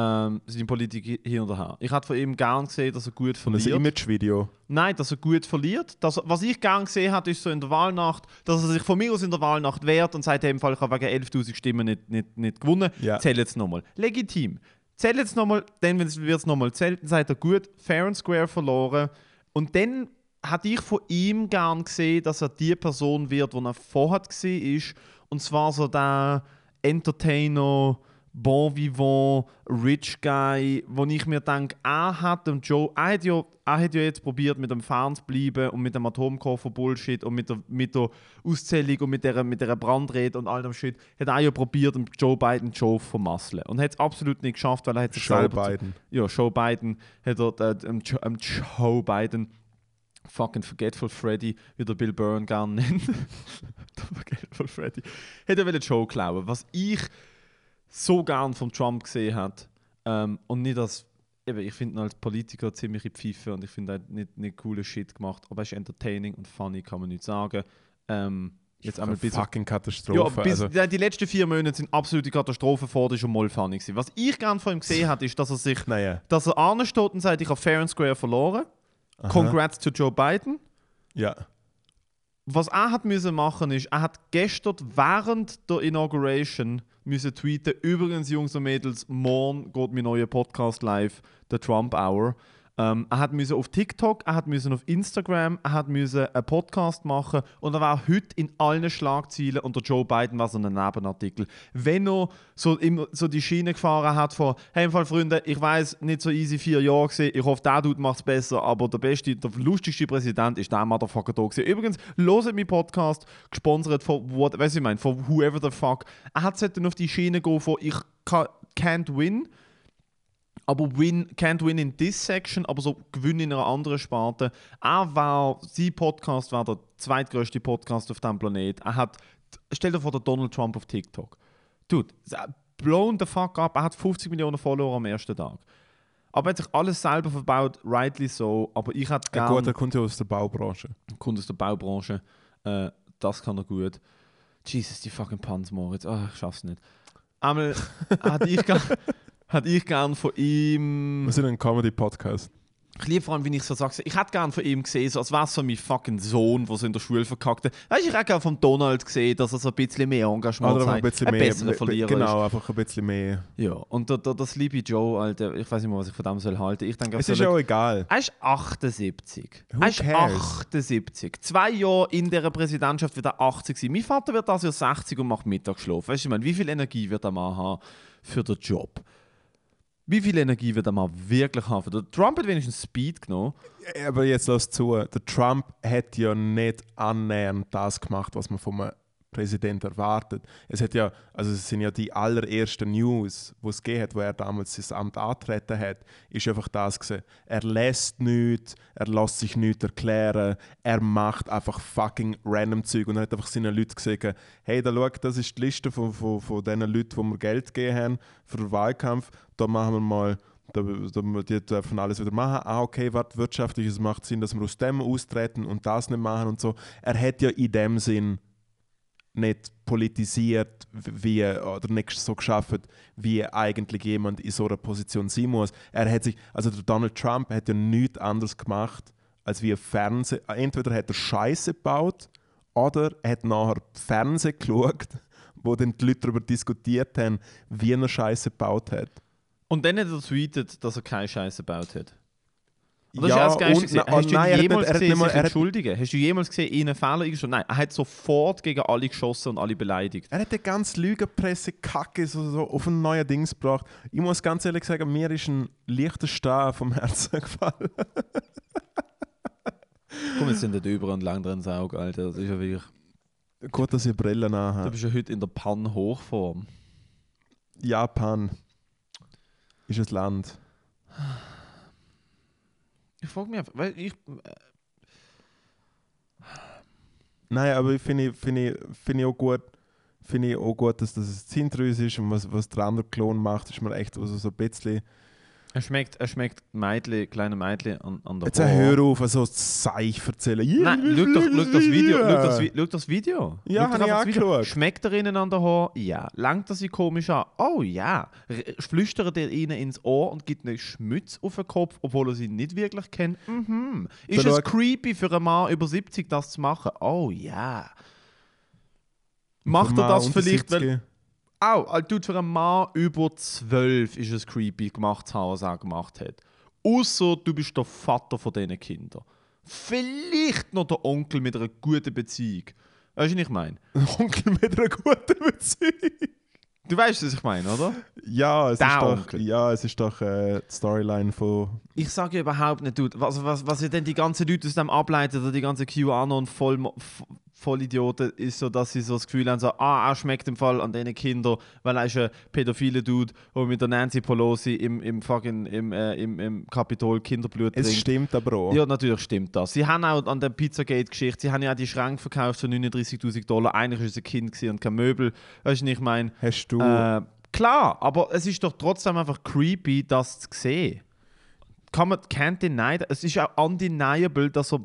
Ähm, seine Politik hi- hin und her. Ich hatte von ihm gern gesehen, dass er gut Und ein verliert. Image-Video. Nein, dass er gut verliert. Dass er, was ich gern gesehen habe, ist so in der Wahlnacht, dass er sich von mir aus in der Wahlnacht wehrt und sagt, im Fall, ich habe wegen 11.000 Stimmen nicht, nicht, nicht gewonnen. Ja. Zähl jetzt nochmal. Legitim. Zähl jetzt nochmal, dann wird es nochmal zählt, dann sagt er, gut, fair and square verloren. Und dann hatte ich von ihm gern gesehen, dass er die Person wird, die er vorher war. Und zwar so der Entertainer, Bon Vivant, Rich Guy, wo ich mir denke, er hat dem Joe, er hat ja, er hat ja jetzt probiert, mit dem Fern zu bleiben und mit dem Atomkoffer-Bullshit und mit der, mit der Auszählung und mit der, mit der Brandrede und all dem Shit, hat er ja probiert, dem Joe Biden Joe zu vermasseln. Und hat es absolut nicht geschafft, weil er hat sich Joe selber Biden. ja, Joe Biden hat er, äh, ähm, Jo- ähm, Joe Biden, fucking Forgetful Freddy, wie der Bill Byrne gerne nennt. Forgetful Freddy. Hat er wollen Joe klauen. Was ich so gern von Trump gesehen hat ähm, und nicht als, eben, ich finde ihn als Politiker ziemlich in Pfeife und ich finde, er hat nicht, nicht coolen Shit gemacht, aber er ist entertaining und funny, kann man nicht sagen. Ähm, jetzt einmal bis fucking ja, Katastrophe. bis, also, ja, die letzten vier Monate sind absolute Katastrophe vor, war schon mal funny. gewesen. Was ich gerne von ihm gesehen habe, ist, dass er sich naja. dass er ansteht und sagt, ich habe fair and square verloren. Aha. Congrats to Joe Biden. Ja. Was er hat müssen machen ist, er hat gestern während der Inauguration müssen tweeten, übrigens Jungs und Mädels, morgen geht mein neuer Podcast live, der Trump Hour. Ähm, er hat auf TikTok, er hat auf Instagram, er hat einen Podcast machen und er war heute in allen Schlagzeilen unter Joe Biden war so ein Nebenartikel. Wenn er so, so die Schiene gefahren hat von, hey Fall Freunde, ich weiß nicht so easy vier Jahre gesehen, ich hoffe der Dude macht es besser, aber der beste, der lustigste Präsident ist der Motherfucker da gewesen. Übrigens, loset meinen Podcast, gesponsert von, what, du, ich meine, von whoever the fuck. Er hat dann auf die Schiene gehen von, ich can't win, aber win, can't win in this section, aber so gewinnen in einer anderen Sparte. Er war, sein Podcast war der zweitgrößte Podcast auf diesem Planet. Er hat, stell dir vor, der Donald Trump auf TikTok. Dude, blown the fuck up. Er hat 50 Millionen Follower am ersten Tag. Aber er hat sich alles selber verbaut, rightly so. Aber ich hätte ja gerne. gut, er kommt ja aus der Baubranche. kommt aus der Baubranche. Äh, das kann er gut. Jesus, die fucking Puns, Moritz. Ah, ich schaff's nicht. Einmal hatte ich gern, hatte ich gern von ihm. Wir sind ein Comedy-Podcast. Ich liebe vor allem, wie ich so sage, ich hätte gern von ihm gesehen, so als wäre es so mein fucking Sohn, der so in der Schule verkackt hat. Weißt du, ich hätte gerne von Donald gesehen, dass er so ein bisschen mehr Engagement Oder einfach zeigt. ein bisschen ein mehr. besserer be- Verlierer genau, einfach ein bisschen mehr. ist. Ja, und der, der, das liebe Joe, Alter, ich weiß nicht mehr, was ich von dem soll halten. Ich denke, Es ist ja auch egal. er ist 78. Who er ist cares? 78. Zwei Jahre in dieser Präsidentschaft wird er 80 sein. Mein Vater wird das Jahr 60 und macht Mittagsschlaf. Weißt du, ich meine, wie viel Energie wird er mal haben für den Job? Wie viel Energie wird er mal wirklich haben? Den Trump hat wenigstens Speed genommen. Aber jetzt lass zu, der Trump hat ja nicht annähernd das gemacht, was man vom Präsident erwartet. Es hat ja, also es sind ja die allerersten News, wo es gegeben hat, wo er damals sein Amt antreten hat, ist einfach das gewesen. Er lässt nichts, er lässt sich nichts erklären, er macht einfach fucking random Zeug und er hat einfach seinen Leuten gesagt, hey, da schau, das ist die Liste von, von, von den Leuten, die wir Geld gegeben haben für den Wahlkampf, da machen wir mal da, da, die dürfen alles wieder machen. Ah, okay, warte, wirtschaftlich, es macht Sinn, dass wir aus dem austreten und das nicht machen und so. Er hat ja in dem Sinn nicht politisiert wie, oder nicht so geschafft, wie eigentlich jemand in so einer Position sein muss. Er hat sich, also Donald Trump hat ja nichts anderes gemacht, als wie Fernsehen. Entweder hat er Scheiße gebaut oder er hat nachher Fernsehen geschaut, wo dann die Leute darüber diskutiert haben, wie er Scheiße gebaut hat. Und dann hat er tweetet, dass er keine Scheiße gebaut hat. Das ist geil und- gesehen. na- Hast du ihn nein, er hat jemals er hat gesehen, nicht mal- sich er hat- entschuldigen? Hast du jemals gesehen, ihn einen Fehler eingestanden? Nein, er hat sofort gegen alle geschossen und alle beleidigt. Er hat die ganze Lügenpresse-Kacke so, so auf ein neues Dings gebracht. Ich muss ganz ehrlich sagen, mir ist ein leichter Stein vom Herzen gefallen. Komm, jetzt sind nicht über und lang drin Saug, Alter. Das ist ja wirklich... Gut, dass ich Brillen Du anhabe. bist ja heute in der Pan-Hochform. Japan ist ein Land. Ich frage mich einfach, weil ich... Nein, aber ich finde find ich, find ich auch gut, finde ich auch gut, dass das ein Zintreus ist und was, was der andere Klon macht, ist mir echt also so ein bisschen. Er schmeckt, er schmeckt Meidli, kleine Meidli an, an der Jetzt hör auf, so Zeich erzählen. Nein, schau doch, schau das Video. Schau das, schau das Video. Ja, Schau hab doch ich angeschaut. Schmeckt er ihnen an der Haar? Ja. Langt er sie komisch an? Oh ja. Flüstert er ihnen ins Ohr und gibt einen Schmutz auf den Kopf, obwohl er sie nicht wirklich kennt? Mhm. Ist Da es creepy für einen Mann über 70 das zu machen? Oh ja. Macht er das vielleicht, weil 70. auch, also tut für einen Mann über 12 ist es creepy gemacht zu haben, was er gemacht hat. Außer du bist der Vater von diesen Kindern. Vielleicht noch der Onkel mit einer guten Beziehung. Weißt du, was ich meine? Ein Onkel mit einer guten Beziehung. Du weißt, was ich meine, oder? Ja, es Der ist doch, Onkel. ja, es ist doch äh, die Storyline von. Ich sage überhaupt nicht, dude, was, was, was ihr denn die ganzen Leute aus dem ableitet, oder die ganzen QAnon voll, Vollidioten, ist so, dass sie so das Gefühl haben, so, ah, er schmeckt im Fall an diesen Kindern, weil er ist ein pädophiler Dude, der mit der Nancy Pelosi im, im, fucking, im, äh, im, im Kapitol Kinderblut Es trinkt. stimmt aber auch. Ja, natürlich stimmt das. Sie haben auch an der Pizzagate-Geschichte, sie haben ja auch die Schränke verkauft für 39'000 Dollar. Eigentlich war es ein Kind und kein Möbel. Weißt du, ich meine? Hast du. Äh, klar, aber es ist doch trotzdem einfach creepy, das zu sehen. Kann man, can't deny. Es ist auch undeniable, dass er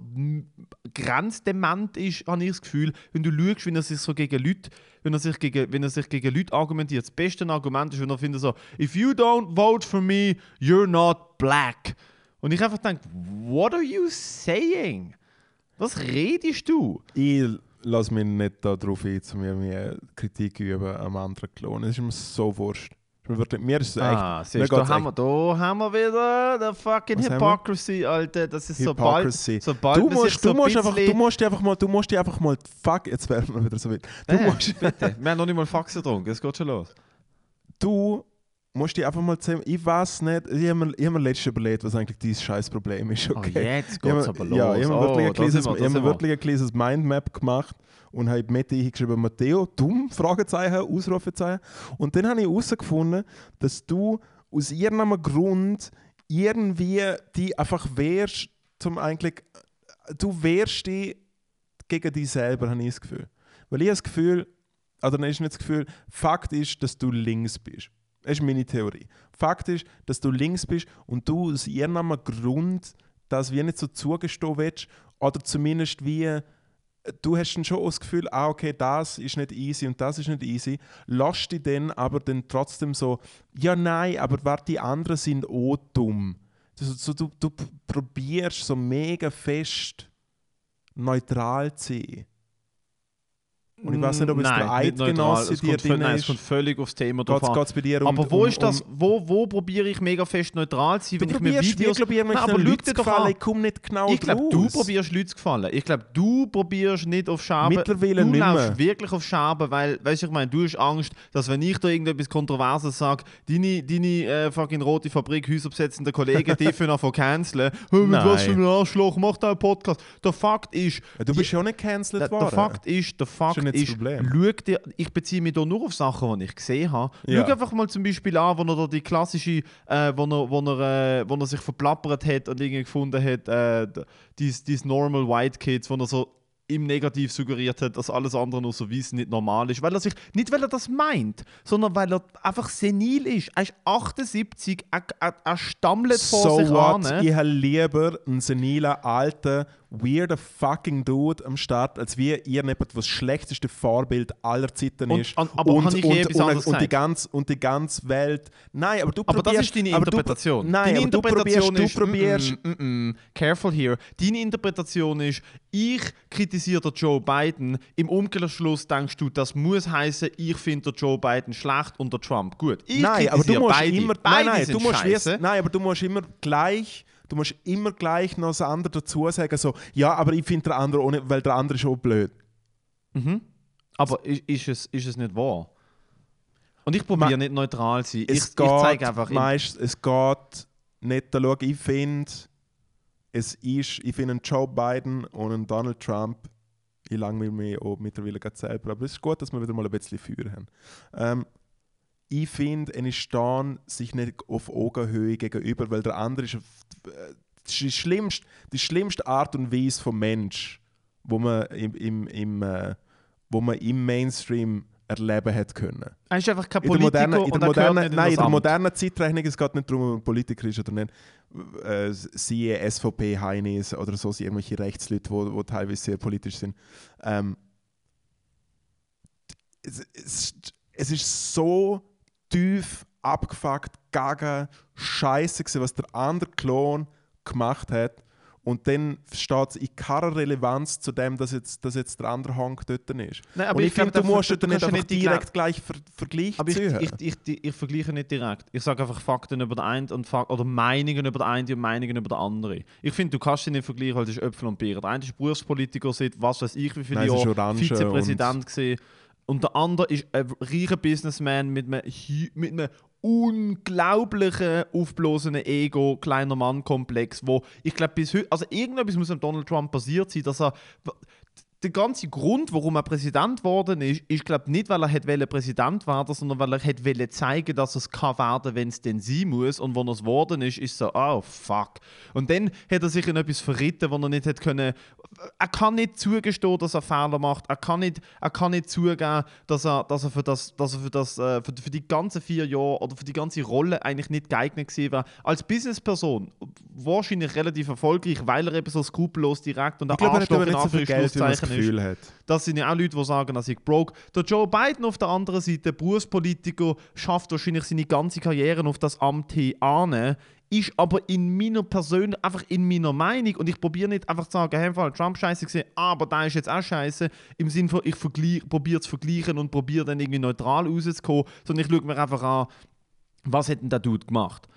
grenzdement ist, habe ich das Gefühl. Wenn du schaust, wie er sich so gegen Leute, wenn er sich gegen, wenn er sich gegen Leute argumentiert. Das beste Argument ist, wenn er findet so, if you don't vote for me, you're not black. Und ich einfach denke, what are you saying? Was redest du? Ich lasse mich nicht darauf ein, zu mir Kritik üben am anderen Klon. Es ist mir so wurscht. Mir, wirklich, mir ist es echt. Ah, siehst, da, haben wir, da haben wir wieder the fucking Was? Hypocrisy, Alter. Das ist sobald, Hypocrisy. sobald Du man sich musst, so du, musst ein einfach, du musst einfach mal, du musst dich einfach mal, fuck, jetzt werden wir wieder so weit. Du Äh, musst, bitte. Wir haben noch nicht mal Faxen getrunken, es geht schon los. du musst dich einfach mal zusammen, ich weiß nicht, ich habe mir, ich hab mir letztens überlegt, was eigentlich dein scheiß Problem ist, okay? Oh, jetzt geht's aber los. Ja, ich habe mir wirklich, oh, ein da kleines- wir, wir. wirklich ein kleines Mindmap gemacht und habe mit hingeschrieben, Matteo, dumm, Fragezeichen, Ausrufezeichen. Und dann habe ich herausgefunden, dass du aus irgendeinem Grund irgendwie die einfach wehrst, zum eigentlich, du wehrst dich gegen dich selber, habe ich das Gefühl. Weil ich habe das Gefühl, oder nein, ist nicht das Gefühl, Fakt ist, dass du links bist. Das ist meine Theorie. Fakt ist, dass du links bist und du aus irgendeinem Grund das wie nicht so zugestehen willst oder zumindest wie du hast dann schon das Gefühl, ah, okay, das ist nicht easy und das ist nicht easy, lass dich dann aber dann trotzdem so, ja, nein, aber warte, die anderen sind auch dumm. Also, so, du, du probierst so mega fest neutral zu sein. Und ich weiß nicht, ob Nein, der. Eidgenosse Es dir drin nein, es ist. kommt völlig aufs Thema drauf Geht an. es bei dir um aber wo um, ist das, wo, wo probiere ich mega fest neutral zu sein, wenn ich mir Videos... wirklich Nein, aber irgendwelchen schau Leuten dir zu gefallen, ich komme nicht genau Ich glaube, du probierst Leute zu gefallen. Ich glaube, du probierst nicht auf Scherben. Mittlerweile du nicht mehr. laufst wirklich auf Scherben, weil, weißt du, ich meine, du hast Angst, dass wenn ich da irgendetwas Kontroverses sage, deine, deine äh, fucking rote Fabrik hausabsetzende Kollegen die für von canceln. Hey, mit Nein. was für ein Arschloch, mach da einen Podcast. Der Fakt ist, Ja, du bist ja auch nicht cancelled der, der worden. Fakt ist, der Fakt nicht das ist, Problem. schau dir, ich beziehe mich hier nur auf Sachen, die ich gesehen habe. Ja. Schau einfach mal zum Beispiel an, wo er da die klassische, äh, wo, er, wo, er, äh, wo er sich verplappert hat und irgendwie gefunden hat, äh, d- dies, dies Normal White Kids, wo er so im Negativ suggeriert hat, dass alles andere nur so wissen nicht normal ist. Weil er sich, nicht weil er das meint, sondern weil er einfach senil ist. Er ist 78, er, er, er stammelt vor so sich what? an. Ich habe lieber einen senilen, alten, weirder fucking Dude am Start, als wie irgendjemand, was das schlechteste Vorbild aller Zeiten Und- ist. an- aber und, ich und, und, und, die ganze, und die ganze Welt. Nein, aber du Aber das probierst- ist deine aber du- Interpretation. nein, deine aber Interpretation du probierst, ist, du probierst mm, mm, mm, mm, careful here. Deine Interpretation ist, ich kritisiere Joe Biden. Im Umkehrschluss denkst du, das muss heißen, ich finde Joe Biden schlecht und der Trump gut. Ich nein, aber du musst beide. immer, beide nein, nein, du musst nein, aber du musst immer gleich, du musst immer gleich noch das andere dazu sagen, so, ja, aber ich finde der andere nicht, weil der andere ist auch blöd. Mhm. Aber ist, ist, es, ist es nicht wahr? Und ich probiere nicht neutral zu sein. Ich, es ich geht zeige einfach. in- meist, es geht nicht da schau, ich finde es ist ich finde Joe Biden und einen Donald Trump ich langweile mich auch mittlerweile selber aber es ist gut dass wir wieder mal ein bisschen Feuer haben ähm, ich finde es stehen sich nicht auf Augenhöhe gegenüber weil der andere ist äh, das ist die schlimmste, die schlimmste Art und Weise vom Mensch wo man im, im, im, äh, wo man im Mainstream erleben hat können Er ist einfach kein in der Politiker modernen, in der er modernen, nein, in der modernen Zeitrechnung, es geht nicht darum, ob man Politiker ist oder nicht, äh, siehe SVP, Heinis oder so, sind irgendwelche Rechtsleute, wo, wo teilweise sehr politisch sind. Ähm, es, es, es ist so tief abgefuckt, gaga, scheiße gewesen, was der andere Klon gemacht hat. Und dann steht es in keiner Relevanz zu dem, dass jetzt, dass jetzt der andere Hank dort ist. Nein, aber Und ich, ich finde, du musst du dort nicht nicht direkt gleich ver Vergleich Aber ich, ich, ich, ich, ich vergleiche nicht direkt. Ich sage einfach Fakten über den einen und Fak oder Meinungen über den einen und Meinungen über den anderen. Ich finde, du kannst sie nicht vergleichen, weil das ist Äpfel und Birnen. Der eine ist Berufspolitiker seit was weiß ich wie viele Nein, Orange Vizepräsident gesehen. Und der andere ist ein reicher Businessman mit einem, mit einem unglaublichen, aufblasenen Ego, kleiner Mann-Komplex, wo ich glaube bis heute, also irgendetwas muss am Donald Trump passiert sein, dass er der ganze Grund, warum er Präsident geworden ist, ist glaube nicht, weil er wollen Präsident werden, sondern weil er hätte wollen zeigen, dass er es kann werden, wenn es denn sein muss. Und wenn er es geworden ist, ist so, oh fuck. Und dann hat er sich in etwas verritten, wo er nicht hätte können. Er kann nicht zugestehen, dass er Fehler macht. Er kann nicht, er kann nicht zugeben, dass er, dass er für das, dass er für das, äh, für, für die ganzen vier Jahre oder für die ganze Rolle eigentlich nicht geeignet gewesen war. Als Businessperson wahrscheinlich relativ erfolgreich, weil er eben so skrupellos direkt und ich glaube, er hat aber in nicht so viel Geld, Anführungszeichen ist. Gefühl hat. Das sind ja auch Leute, die sagen, dass ich broke. Der Joe Biden auf der anderen Seite, Berufspolitiker, schafft wahrscheinlich seine ganze Karriere auf das Amt hin an. ist aber in meiner Person, einfach in meiner Meinung und ich probiere nicht einfach zu sagen, hey, Trump scheiße gesehen, aber da ist jetzt auch scheiße, im Sinne von, ich probiere zu vergleichen und probiere dann irgendwie neutral rauszukommen, sondern ich schaue mir einfach an, was hat denn der Dude gemacht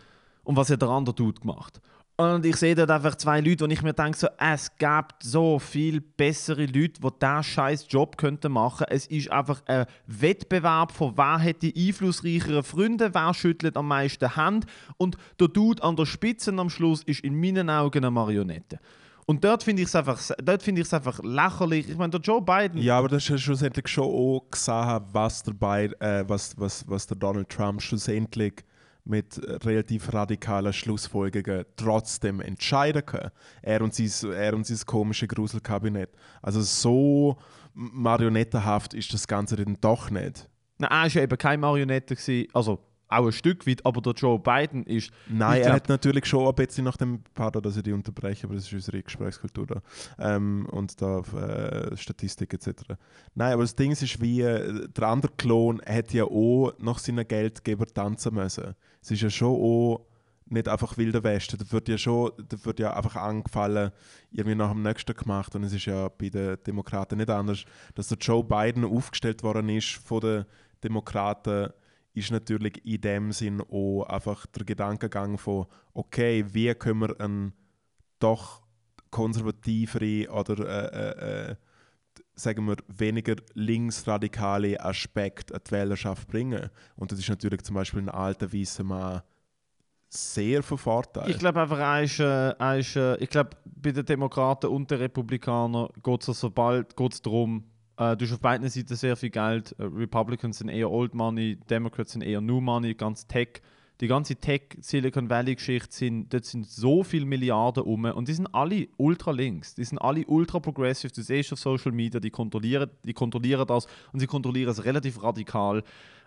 und was hat der andere Dude gemacht. Und ich sehe dort einfach zwei Leute, und ich mir denke, so, es gibt so viel bessere Leute, die diesen scheiß Job könnten machen Es ist einfach ein Wettbewerb von wer hat die einflussreicheren Freunde, wer schüttelt am meisten Hand. Und der Dude an der Spitze am Schluss ist in meinen Augen eine Marionette. Und dort finde ich es einfach, find einfach lächerlich. Ich meine, der Joe Biden. Ja, aber das ist schlussendlich schon auch gesehen, was der, äh, was, was, was der Donald Trump schlussendlich mit relativ radikalen Schlussfolgerungen trotzdem entscheiden können. Er und sein, er und sein komische Gruselkabinett. Also so marionettenhaft ist das Ganze dann doch nicht. Nein, er war eben keine Marionette. Also auch ein Stück weit, aber der Joe Biden ist. Nein, er hat natürlich schon ein bisschen nach dem Pardon, dass ich die unterbreche, aber das ist unsere Gesprächskultur da. Ähm, und da äh, Statistik etc. Nein, aber das Ding ist wie, äh, der andere Klon hat ja auch nach seinen Geldgeber tanzen müssen. Es ist ja schon auch nicht einfach wilder Westen. Da wird ja schon, da wird ja einfach angefallen, irgendwie nach dem nächsten gemacht. Und es ist ja bei den Demokraten nicht anders, dass der Joe Biden aufgestellt worden ist von den Demokraten ist natürlich in dem Sinn auch einfach der Gedankengang von, okay, wie können wir einen doch konservativere oder äh, äh, äh, sagen wir, weniger linksradikale Aspekt an die Wählerschaft bringen. Und das ist natürlich zum Beispiel ein alter weißer Mann sehr von Vorteil. Ich glaube einfach, er ist, äh, er ist äh, ich glaube, bei den Demokraten und den Republikanern geht es geht's darum, äh, du hast auf beiden Seiten sehr viel Geld. Äh, Republicans sind eher Old Money, Democrats sind eher New Money, ganz Tech. Die ganze Tech-Silicon Valley-Geschichte sind, dort sind so viele Milliarden um und die sind alle ultra links, die sind alle ultra progressive. Du siehst auf Social Media, die kontrollieren, die kontrollieren das und sie kontrollieren es relativ radikal.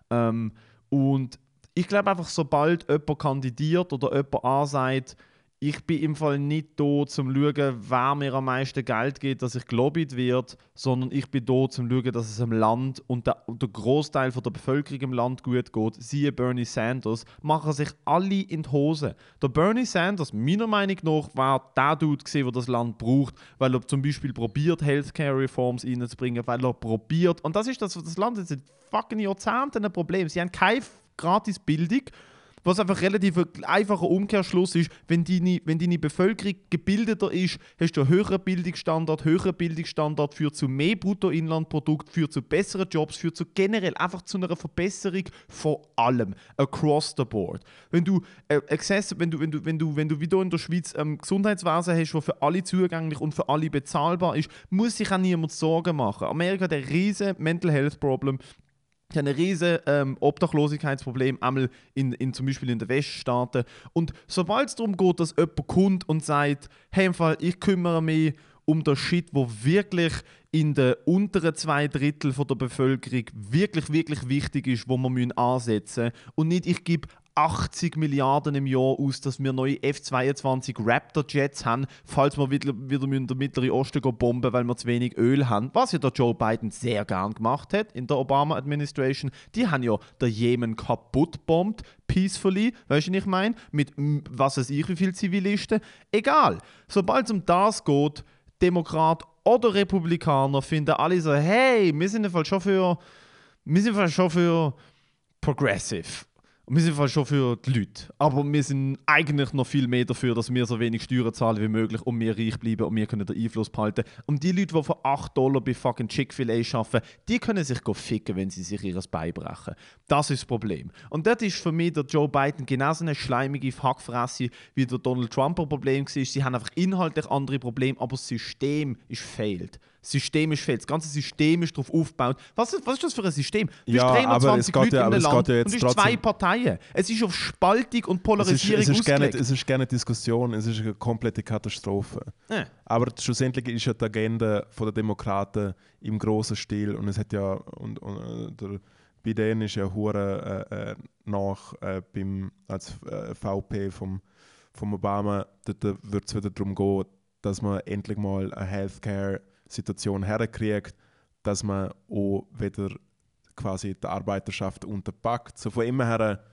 Ähm, und ich glaube einfach, sobald jemand kandidiert oder jemand ansagt, ich bin im Fall nicht da, um zu schauen, wer mir am meisten Geld gibt, dass ich gelobbyt wird, sondern ich bin da, um zu schauen, dass es im Land und der, der Großteil der Bevölkerung im Land gut geht. Siehe Bernie Sanders, machen sich alle in die Hose. Der Bernie Sanders, meiner Meinung nach, war der Dude, der das Land braucht, weil er zum Beispiel probiert, Healthcare-Reforms reinzubringen, weil er probiert, und das ist das, was das Land jetzt seit fucking Jahrzehnten ein Problem. Sie haben keine gratis Bildung was einfach relativ ein einfacher Umkehrschluss ist, wenn deine, wenn deine Bevölkerung gebildeter ist, hast du einen höheren Bildungsstandard. Höherer Bildungsstandard führt zu mehr Bruttoinlandprodukt, führt zu besseren Jobs, führt zu generell einfach zu einer Verbesserung von allem. Across the board. Wenn du äh, Access, wenn du, wenn du, wenn du, wenn du wieder in der Schweiz ähm, Gesundheitswesen hast, das für alle zugänglich und für alle bezahlbar ist, muss sich auch niemand Sorgen machen. Amerika hat ein riesen Mental Health Problem ein riesiges ähm, Obdachlosigkeitsproblem, einmal in, in, zum Beispiel in den Weststaaten. Und sobald es darum geht, dass jemand kommt und sagt, hey, im Fall, ich kümmere mich um das Shit, wo wirklich in den unteren zwei Drittel der Bevölkerung wirklich, wirklich wichtig ist, wo wir ansetzen müssen. Und nicht, ich gebe 80 Milliarden im Jahr aus, dass wir neue F-22 Raptor-Jets haben, falls wir wieder, in den Mittleren Osten bomben, weil wir zu wenig Öl haben. Was ja der Joe Biden sehr gern gemacht hat in der Obama-Administration. Die haben ja der Jemen kaputt bombt, peacefully, weißt du, was ich meine? Mit was weiß ich, wie viele Zivilisten. Egal. Sobald es um das geht, Demokrat oder Republikaner finden alle so, hey, wir sind im schon für, wir sind schon für progressive wir sind schon für die Leute. Aber wir sind eigentlich noch viel mehr dafür, dass wir so wenig Steuern zahlen wie möglich und wir reich bleiben und wir können den Einfluss behalten. Und die Leute, die für 8 Dollar bei fucking Chick-fil-A arbeiten, die können sich ficken, wenn sie sich ihres beibrechen. Das ist das Problem. Und das ist für mich der Joe Biden genauso eine schleimige Hackfresse, wie der Donald Trump ein Problem war. Sie haben einfach inhaltlich andere Probleme, aber das System ist failed. Systemisch fehlt. Das ganze System ist darauf aufgebaut. Was, was ist das für ein System? Du ja, 320 Leute ja, in einem Land ja und du zwei Parteien. Es ist auf Spaltung und Polarisierung es ist, es ist, gerne, es ist gerne Diskussion, es ist eine komplette Katastrophe. Ja. Aber schlussendlich ist ja die Agenda der Demokraten im großen Stil und es hat ja und, und äh, der Biden ist ja hure äh, äh, nach äh, beim als äh, VP vom, vom Obama. Dort wird es wieder darum gehen, dass man endlich mal eine Healthcare Situation herkriegt, dass man auch wieder quasi die Arbeiterschaft unterpackt. So von immer her